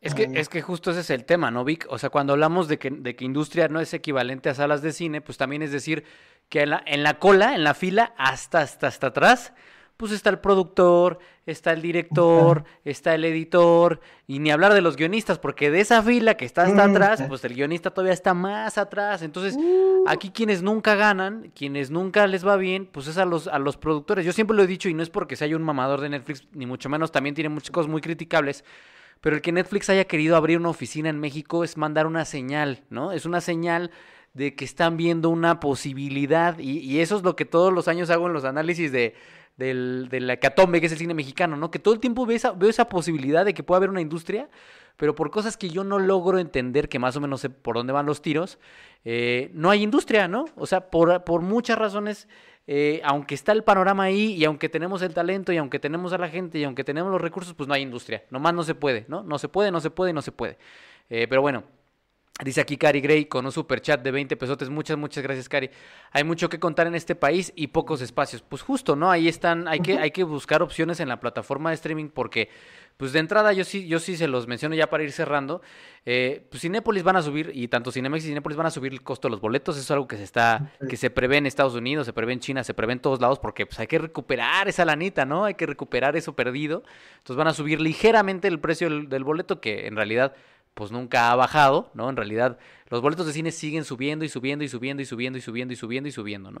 Es que, es que justo ese es el tema, ¿no, Vic? O sea, cuando hablamos de que, de que industria no es equivalente a salas de cine, pues también es decir que en la, en la cola, en la fila, hasta, hasta, hasta atrás, pues está el productor, está el director, está el editor, y ni hablar de los guionistas, porque de esa fila que está hasta atrás, pues el guionista todavía está más atrás. Entonces, uh. aquí quienes nunca ganan, quienes nunca les va bien, pues es a los, a los productores. Yo siempre lo he dicho, y no es porque sea un mamador de Netflix, ni mucho menos, también tiene muchas cosas muy criticables. Pero el que Netflix haya querido abrir una oficina en México es mandar una señal, ¿no? Es una señal de que están viendo una posibilidad, y, y eso es lo que todos los años hago en los análisis de del, de la que es el cine mexicano, ¿no? Que todo el tiempo veo esa, veo esa posibilidad de que pueda haber una industria, pero por cosas que yo no logro entender, que más o menos sé por dónde van los tiros, eh, no hay industria, ¿no? O sea, por, por muchas razones, eh, aunque está el panorama ahí y aunque tenemos el talento y aunque tenemos a la gente y aunque tenemos los recursos, pues no hay industria. Nomás no se puede, ¿no? No se puede, no se puede, no se puede. Eh, pero bueno, Dice aquí Cari Gray con un super chat de 20 pesotes. Muchas, muchas gracias, Cari. Hay mucho que contar en este país y pocos espacios. Pues justo, ¿no? Ahí están, hay que, hay que buscar opciones en la plataforma de streaming porque pues de entrada yo sí, yo sí se los menciono ya para ir cerrando. Eh, pues Cinépolis van a subir, y tanto Cinemex y Cinépolis van a subir el costo de los boletos. Eso es algo que se está, que se prevé en Estados Unidos, se prevé en China, se prevé en todos lados, porque pues hay que recuperar esa lanita, ¿no? Hay que recuperar eso perdido. Entonces van a subir ligeramente el precio del boleto, que en realidad pues nunca ha bajado, ¿no? En realidad los boletos de cine siguen subiendo y subiendo y subiendo y subiendo y subiendo y subiendo y subiendo, ¿no?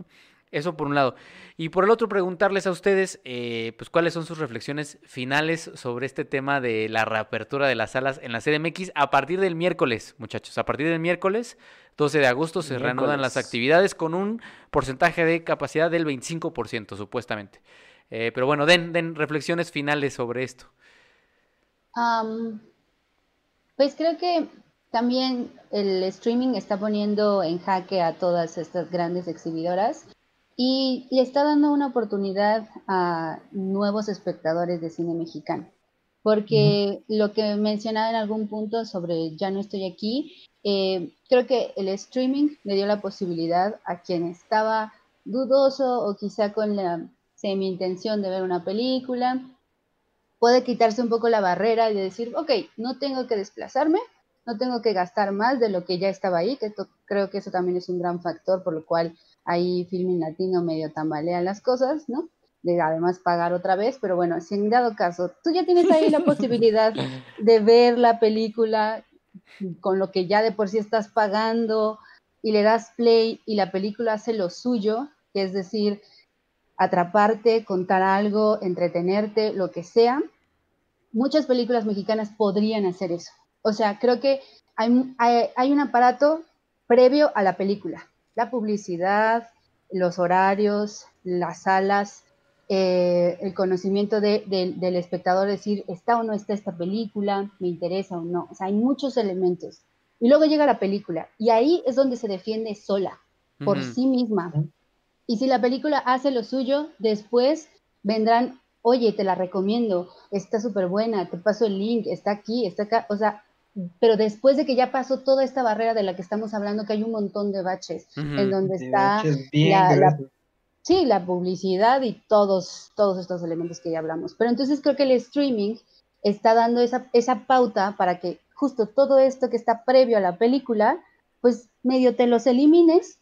Eso por un lado. Y por el otro, preguntarles a ustedes, eh, pues, cuáles son sus reflexiones finales sobre este tema de la reapertura de las salas en la CDMX a partir del miércoles, muchachos. A partir del miércoles, 12 de agosto, se reanudan las actividades con un porcentaje de capacidad del 25%, supuestamente. Eh, pero bueno, den, den reflexiones finales sobre esto. Pues creo que también el streaming está poniendo en jaque a todas estas grandes exhibidoras y le está dando una oportunidad a nuevos espectadores de cine mexicano. Porque lo que mencionaba en algún punto sobre Ya no estoy aquí, eh, creo que el streaming le dio la posibilidad a quien estaba dudoso o quizá con la semi intención de ver una película, puede quitarse un poco la barrera y decir, ok, no tengo que desplazarme, no tengo que gastar más de lo que ya estaba ahí, que creo que eso también es un gran factor por lo cual ahí Filmin Latino medio tambalea las cosas, ¿no? De además pagar otra vez, pero bueno, si en dado caso tú ya tienes ahí la [LAUGHS] posibilidad de ver la película con lo que ya de por sí estás pagando y le das play y la película hace lo suyo, que es decir, atraparte, contar algo, entretenerte, lo que sea, muchas películas mexicanas podrían hacer eso. O sea, creo que hay, hay un aparato previo a la película la publicidad, los horarios, las salas, eh, el conocimiento del espectador, decir, está o no está esta película, me interesa o no. O sea, hay muchos elementos. Y luego llega la película, y ahí es donde se defiende sola, por sí misma. Y si la película hace lo suyo, después vendrán, oye, te la recomiendo, está súper buena, te paso el link, está aquí, está acá. O sea, pero después de que ya pasó toda esta barrera de la que estamos hablando, que hay un montón de baches, en donde está la, sí, la publicidad y todos, todos estos elementos que ya hablamos. Pero entonces creo que el streaming está dando esa, esa pauta para que justo todo esto que está previo a la película, pues medio te los elimines,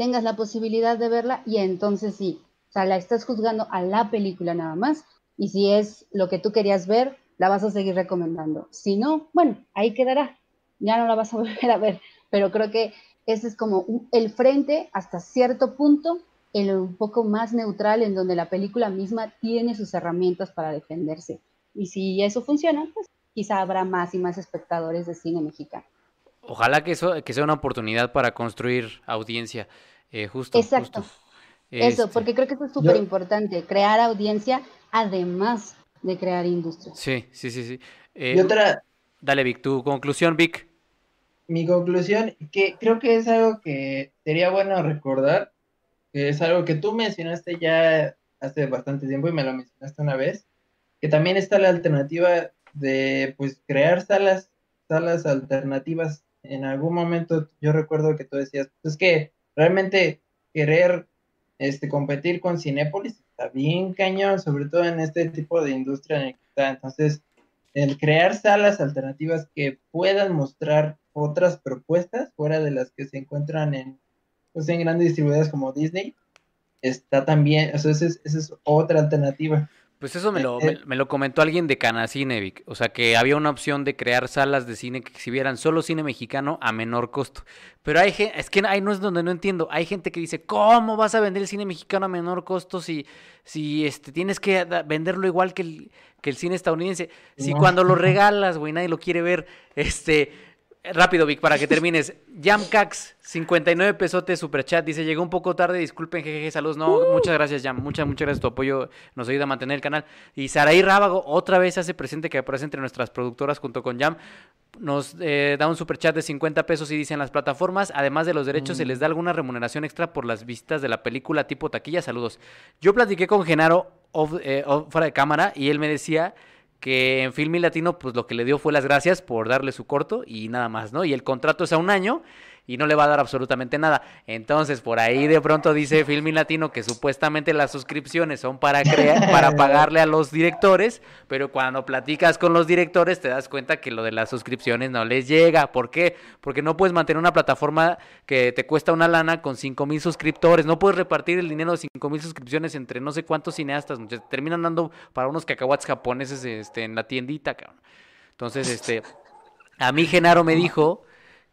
tengas la posibilidad de verla y entonces sí, o sea, la estás juzgando a la película nada más. Y si es lo que tú querías ver, la vas a seguir recomendando. Si no, bueno, ahí quedará. Ya no la vas a [LAUGHS] volver a ver. Pero creo que ese es como el frente hasta cierto punto, el un poco más neutral, en donde la película misma tiene sus herramientas para defenderse. Y si eso funciona, pues quizá habrá más y más espectadores de cine mexicano. Ojalá que eso que sea una oportunidad para construir audiencia. Eh, justo. Exacto. Eso, este porque creo que eso es súper importante, crear audiencia además de crear industria. Sí, sí, sí, sí. y eh, otra... Dale, Vic, tu conclusión, Vic. Mi conclusión, que creo que es algo que sería bueno recordar, que es algo que tú mencionaste ya hace bastante tiempo y me lo mencionaste una vez, que también está la alternativa de pues crear salas, salas alternativas. En algún momento yo recuerdo que tú decías, pues, es que realmente querer este, competir con Cinépolis bien cañón, sobre todo en este tipo de industria en el que está. Entonces, el crear salas alternativas que puedan mostrar otras propuestas fuera de las que se encuentran en, pues, en grandes distribuidoras como Disney, está también, o sea, esa es otra alternativa. Pues eso me lo, me, lo comentó alguien de Canacine, O sea, que había una opción de crear salas de cine que exhibieran solo cine mexicano a menor costo. Pero hay gente, es que ahí no es donde no entiendo. Hay gente que dice, ¿cómo vas a vender el cine mexicano a menor costo si, si este, tienes que venderlo igual que el, que el cine estadounidense? Si cuando lo [LAUGHS] regalas, güey, nadie lo quiere ver, este Rápido, Vic, para que termines. Jamcax, 59 pesotes, chat Dice, llegó un poco tarde, disculpen, jejeje, saludos. No, muchas gracias, Jam. Muchas, muchas gracias. Tu apoyo nos ayuda a mantener el canal. Y Saraí Rábago, otra vez hace presente que aparece entre nuestras productoras junto con Jam. Nos eh, da un chat de 50 pesos y dice, en las plataformas, además de los derechos, se mm. les da alguna remuneración extra por las visitas de la película tipo taquilla. Saludos. Yo platiqué con Genaro eh, fuera de cámara y él me decía que en Filmi Latino pues lo que le dio fue las gracias por darle su corto y nada más, ¿no? Y el contrato es a un año y no le va a dar absolutamente nada. Entonces, por ahí de pronto dice Filmin Latino que supuestamente las suscripciones son para crear, [LAUGHS] para pagarle a los directores, pero cuando platicas con los directores te das cuenta que lo de las suscripciones no les llega. ¿Por qué? Porque no puedes mantener una plataforma que te cuesta una lana con cinco mil suscriptores, no puedes repartir el dinero de cinco mil suscripciones entre no sé cuántos cineastas, terminan dando para unos cacahuates japoneses este, en la tiendita, cabrón. Entonces, este, a mí Genaro me dijo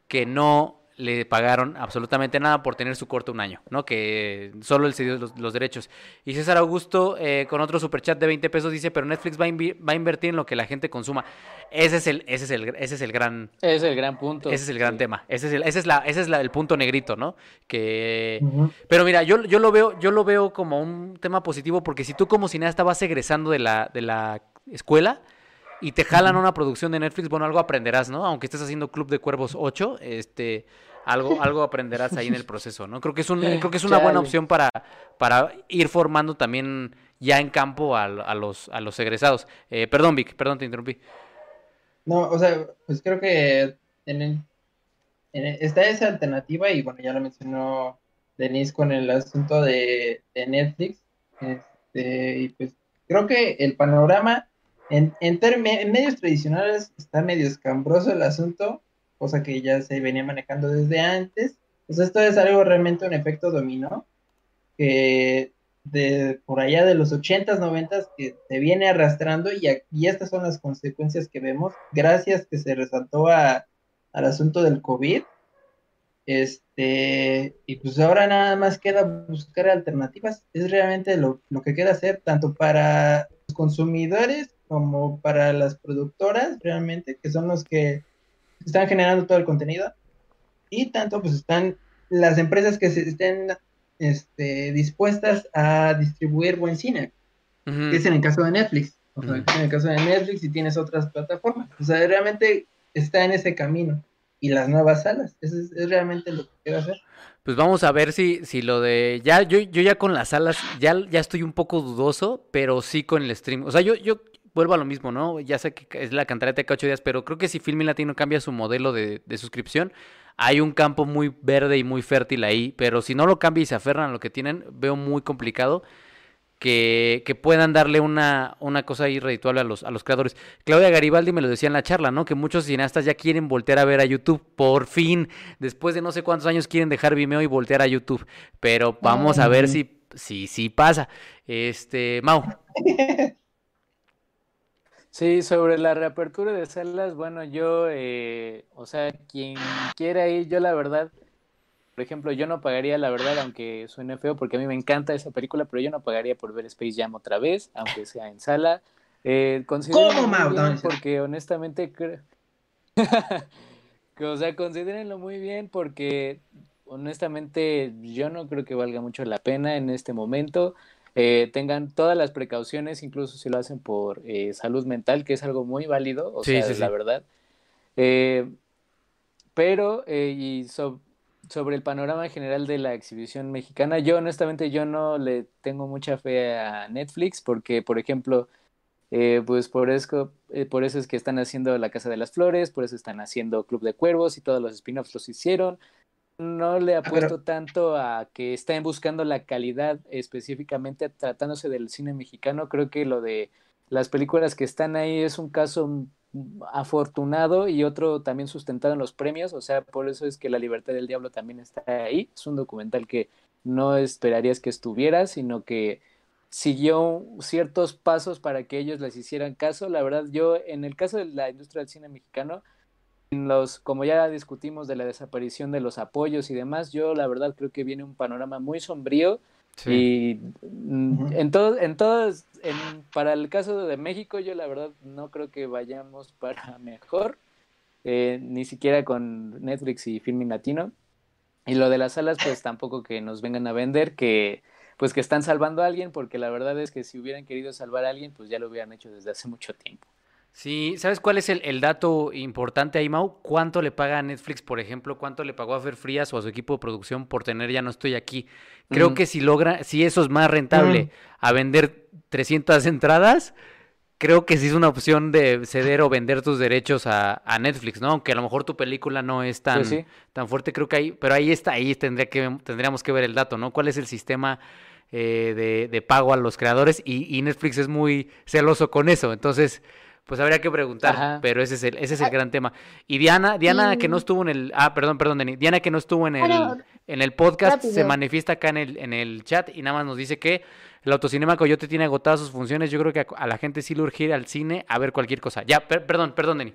que no le pagaron absolutamente nada por tener su corto un año, ¿no? Que solo él se dio los, derechos. Y César Augusto, eh, con otro superchat de 20 pesos, dice, pero Netflix va a, invertir en lo que la gente consuma. Ese es el, ese es el, ese es el gran... Ese es el gran punto. Ese es el gran tema. Ese es el, ese es la, ese es el punto negrito, ¿no? Que... Pero mira, yo, yo, lo veo, yo lo veo como un tema positivo porque si tú como cineasta vas egresando de la, de la escuela y te jalan una producción de Netflix, bueno, algo aprenderás, ¿no? Aunque estés haciendo Club de Cuervos 8, este algo, algo aprenderás ahí en el proceso, ¿no? Creo que es, un, [LAUGHS] creo que es una buena opción para, para ir formando también ya en campo a, a los, a los egresados. Eh, perdón, Vic, perdón, te interrumpí. No, o sea, pues creo que en está esa alternativa y bueno, ya lo mencionó Denise con el asunto de, Netflix. Este, y pues creo que el panorama en, en, en medios tradicionales está medio escambroso el asunto cosa que ya se venía manejando desde antes. Pues esto es algo realmente un efecto dominó, que de por allá de los 80s, 90s, que se viene arrastrando y, y estas son las consecuencias que vemos, gracias que se resaltó a, al asunto del COVID. Este, y pues ahora nada más queda buscar alternativas. Es realmente lo, lo que queda hacer, tanto para los consumidores como para las productoras, realmente, que son los que están generando todo el contenido y tanto pues están las empresas que se estén este, dispuestas a distribuir buen cine, es en el caso de Netflix, o sea, en el caso de Netflix y tienes otras plataformas, o sea, realmente está en ese camino y las nuevas salas, eso es, realmente lo que quiero hacer. Pues vamos a ver si, si lo de. Ya, yo, yo ya con las salas, ya, ya estoy un poco dudoso, pero sí con el stream. O sea, yo, yo, vuelvo a lo mismo, ¿no? Ya sé que es la cantareta de cada ocho días, pero creo que si Filmin Latino cambia su modelo de, suscripción, hay un campo muy verde y muy fértil ahí, pero si no lo cambia y se aferran a lo que tienen, veo muy complicado que, que puedan darle una, una cosa ahí redituable a los, a los creadores. Claudia Garibaldi me lo decía en la charla, ¿no? Que muchos cineastas ya quieren voltear a ver a YouTube, por fin, después de no sé cuántos años quieren dejar Vimeo y voltear a YouTube, pero vamos a ver si, si, si pasa. Este, Mau. [LAUGHS] Sí, sobre la reapertura de salas, bueno, yo, eh, o sea, quien quiera ir, yo la verdad, por ejemplo, yo no pagaría, la verdad, aunque suene feo, porque a mí me encanta esa película, pero yo no pagaría por ver Space Jam otra vez, aunque sea en sala. Eh, ¿Cómo, Mau? Porque honestamente creo... [LAUGHS] o sea, considérenlo muy bien porque honestamente yo no creo que valga mucho la pena en este momento. Eh, tengan todas las precauciones, incluso si lo hacen por eh, salud mental, que es algo muy válido, o sea, la verdad. Eh, pero, y sobre el panorama general de la exhibición mexicana, yo honestamente yo no le tengo mucha fe a Netflix, porque, por ejemplo, pues por eso, por eso es que están haciendo La Casa de las Flores, por eso están haciendo Club de Cuervos y todos los spin-offs los hicieron no le apuesto ah, tanto a que estén buscando la calidad específicamente tratándose del cine mexicano. Creo que lo de las películas que están ahí es un caso afortunado y otro también sustentado en los premios. O sea, por eso es que La Libertad del Diablo también está ahí. Es un documental que no esperarías que estuviera, sino que siguió ciertos pasos para que ellos les hicieran caso. La verdad, yo en el caso de la industria del cine mexicano, los, como ya discutimos de la desaparición de los apoyos y demás, yo la verdad creo que viene un panorama muy sombrío y mm, en todos, en todos, para el caso de México, yo la verdad no creo que vayamos [LAUGHS] para mejor, eh, ni siquiera con Netflix y Filming Latino. Y lo de las salas, pues tampoco que nos vengan a vender que pues que están salvando a alguien, porque la verdad es que si hubieran querido salvar a alguien, pues ya lo hubieran hecho desde hace mucho tiempo. Sí, ¿sabes cuál es el, dato importante ahí, Mau? ¿Cuánto le paga a Netflix, por ejemplo? ¿Cuánto le pagó a Fer Frías o a su equipo de producción por tener Ya no estoy aquí? Creo que si logra, si eso es más rentable a vender 300 entradas creo que sí es una opción de ceder o vender tus derechos a, Netflix, ¿no? Aunque a lo mejor tu película no es tan, tan fuerte, creo que ahí, pero ahí está, ahí tendría que, tendríamos que ver el dato, ¿no? ¿Cuál es el sistema eh, de, pago a los creadores? Y, Netflix es muy celoso con eso, entonces, pues habría que preguntar, pero ese es el, ese es el ah. gran tema. Y Diana, Diana que no estuvo en el, ah, perdón, perdón, Diana que no estuvo en el, en el podcast, se manifiesta acá en el, en el chat y nada más nos dice que el autocinema Coyote tiene agotadas sus funciones. Yo creo que a, la gente sí le urge ir al cine a ver cualquier cosa. Ya, perdón, perdón, Deni.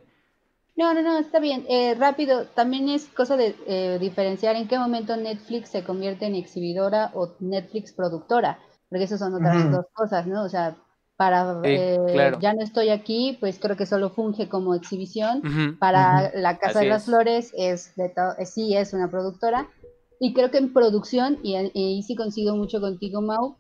No, no, no, está bien. Eh, rápido, también es cosa de eh, diferenciar en qué momento Netflix se convierte en exhibidora o Netflix productora, porque esas son otras dos cosas, ¿no? O sea, para eh, ya no estoy aquí, pues creo que solo funge como exhibición. para La Casa de las Flores es de sí es una productora. Y creo que en producción, y, y sí coincido mucho contigo, Mau,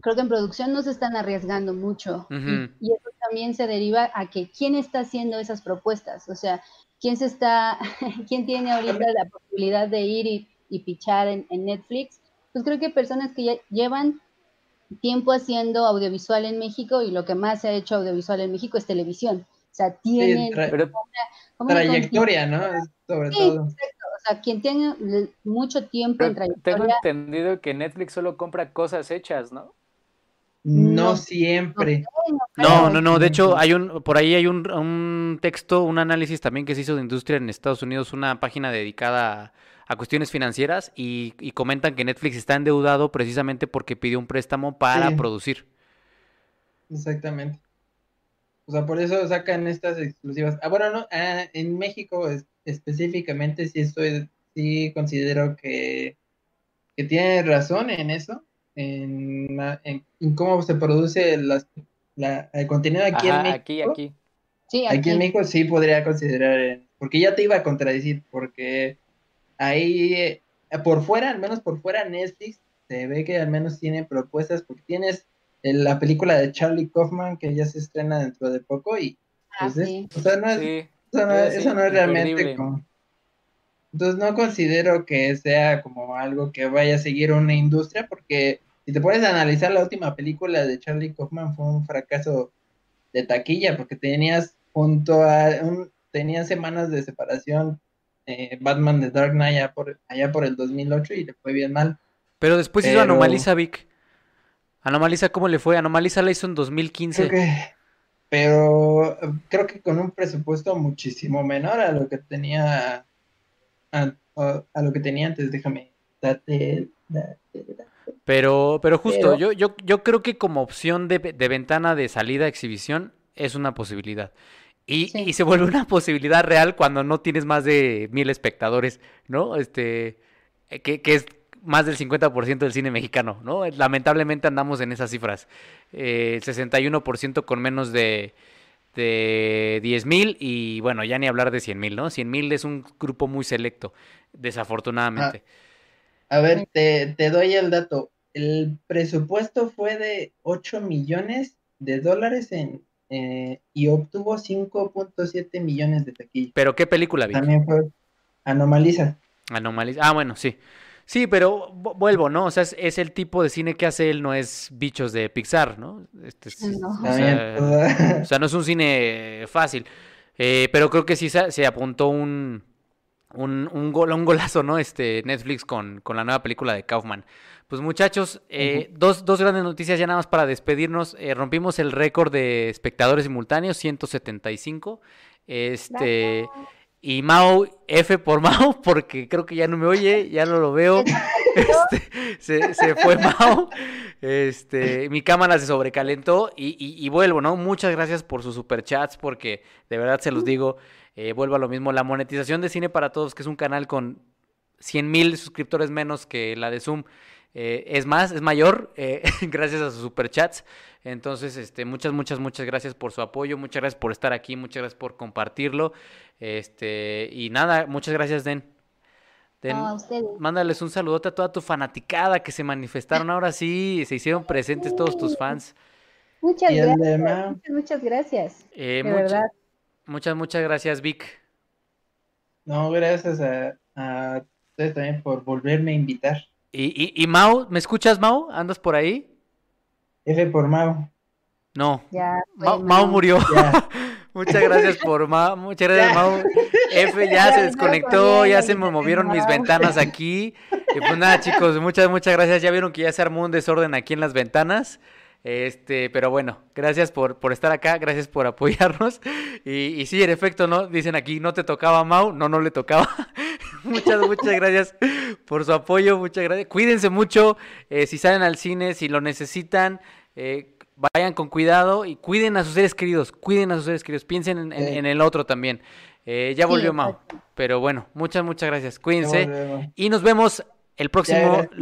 creo que en producción no se están arriesgando mucho. Y, eso también se deriva a que quién está haciendo esas propuestas, o sea, quién se está, [LAUGHS] quién tiene ahorita la posibilidad de ir y, y pichar en, Netflix, pues creo que personas que ya llevan tiempo haciendo audiovisual en México y lo que más se ha hecho audiovisual en México es televisión. O sea, tienen una, trayectoria, ¿no? Sobre todo. O sea, quien tiene mucho tiempo en trayectoria. Tengo entendido que Netflix solo compra cosas hechas, ¿no? No, siempre. No, no, no. De hecho, hay un, por ahí hay un, un, texto, un análisis también que se hizo de industria en Estados Unidos, una página dedicada a, cuestiones financieras y, comentan que Netflix está endeudado precisamente porque pidió un préstamo para producir. Exactamente. O sea, por eso sacan estas exclusivas. Ah, bueno, no, ah, en México específicamente sí estoy, sí considero que, que tiene razón en eso en, en, cómo se produce el contenido aquí en México. Aquí, aquí. Sí, aquí. en México sí podría considerar, porque ya te iba a contradecir, porque ahí, eh, por fuera, al menos por fuera, Netflix se ve que al menos tiene propuestas, porque tienes la película de Charlie Kaufman que ya se estrena dentro de poco y ah, pues o sea, no es, eso, no, es realmente como entonces no considero que sea como algo que vaya a seguir una industria, porque si te pones a analizar la última película de Charlie Kaufman fue un fracaso de taquilla, porque tenías junto a un, tenían semanas de separación eh, Batman de Dark Knight allá por, allá por el 2008 y le fue bien mal. Pero después hizo Anomaliza, Vic. Anomaliza, ¿cómo le fue? Anomaliza la hizo en 2015. pero creo que con un presupuesto muchísimo menor a lo que tenía a, lo que tenía antes, déjame. Pero, pero justo, Yo, yo, yo creo que como opción de, ventana de salida a exhibición es una posibilidad. Y, y, se vuelve una posibilidad real cuando no tienes más de mil espectadores, ¿no? Este, que, que es más del 50% del cine mexicano, ¿no? Lamentablemente andamos en esas cifras. Eh, el 61% con menos de, de 10 mil y bueno, ya ni hablar de 100 mil, ¿no? 100 mil es un grupo muy selecto, desafortunadamente. Ah, a, ver, te, doy el dato. El presupuesto fue de 8 millones de dólares en, eh, y obtuvo 5.7 millones de taquillas. ¿Pero qué película vi? También fue Anomaliza. Anomaliza. Ah, bueno, sí. Sí, pero vuelvo, ¿no? O sea, es, el tipo de cine que hace él, no es bichos de Pixar, ¿no? Este O, sea, no es un cine fácil. Eh, pero creo que sí se, apuntó un, un, un, gol, un golazo, ¿no? Este Netflix con, con la nueva película de Kaufman. Pues muchachos, eh, dos, dos, grandes noticias ya nada más para despedirnos. Eh, rompimos el récord de espectadores simultáneos, 175. Este. Y Mao, F por Mao, [LAUGHS] porque creo que ya no me oye, ya no lo veo. [LAUGHS] [LAUGHS] Este, se, fue Mao. Este, mi cámara se sobrecalentó y, y, vuelvo, ¿no? Muchas gracias por sus superchats, porque de verdad se los digo, eh, vuelvo a lo mismo. La monetización de Cine para Todos, que es un canal con 100 mil suscriptores menos que la de Zoom, eh, es más, es mayor, eh, [LAUGHS] gracias a sus superchats. Entonces, este, muchas, muchas, muchas gracias por su apoyo, muchas gracias por estar aquí, muchas gracias por compartirlo. Este, y nada, muchas gracias, Den. Den mándales un saludote a toda tu fanaticada que se manifestaron ahora sí, se hicieron presentes todos tus fans. Muchas gracias. Muchas, gracias. Eh, verdad. Muchas, muchas gracias, Vic. No, gracias a, a ustedes también por volverme a invitar. ¿Y, y, y Mau? ¿Me escuchas, Mau? ¿Andas por ahí? F por Mau. No. Ya, Mau, murió. [LAUGHS] muchas gracias por Mau. Muchas gracias, Mau. F ya, se desconectó, ya se me movieron mis ventanas aquí. Y pues nada, chicos, muchas, muchas gracias. Ya vieron que ya se armó un desorden aquí en las ventanas. Este, pero bueno, gracias por, por estar acá, gracias por apoyarnos. Y, y sí, en efecto, ¿no? Dicen aquí, no te tocaba Mau, no, no le tocaba. [LAUGHS] muchas, muchas gracias por su apoyo, muchas gracias. Cuídense mucho, eh, si salen al cine, si lo necesitan, eh, vayan con cuidado y cuiden a sus seres queridos, cuiden a sus seres queridos, piensen en, el otro también. Eh, ya volvió Mau, pero bueno, muchas, muchas gracias. Cuídense y nos vemos el próximo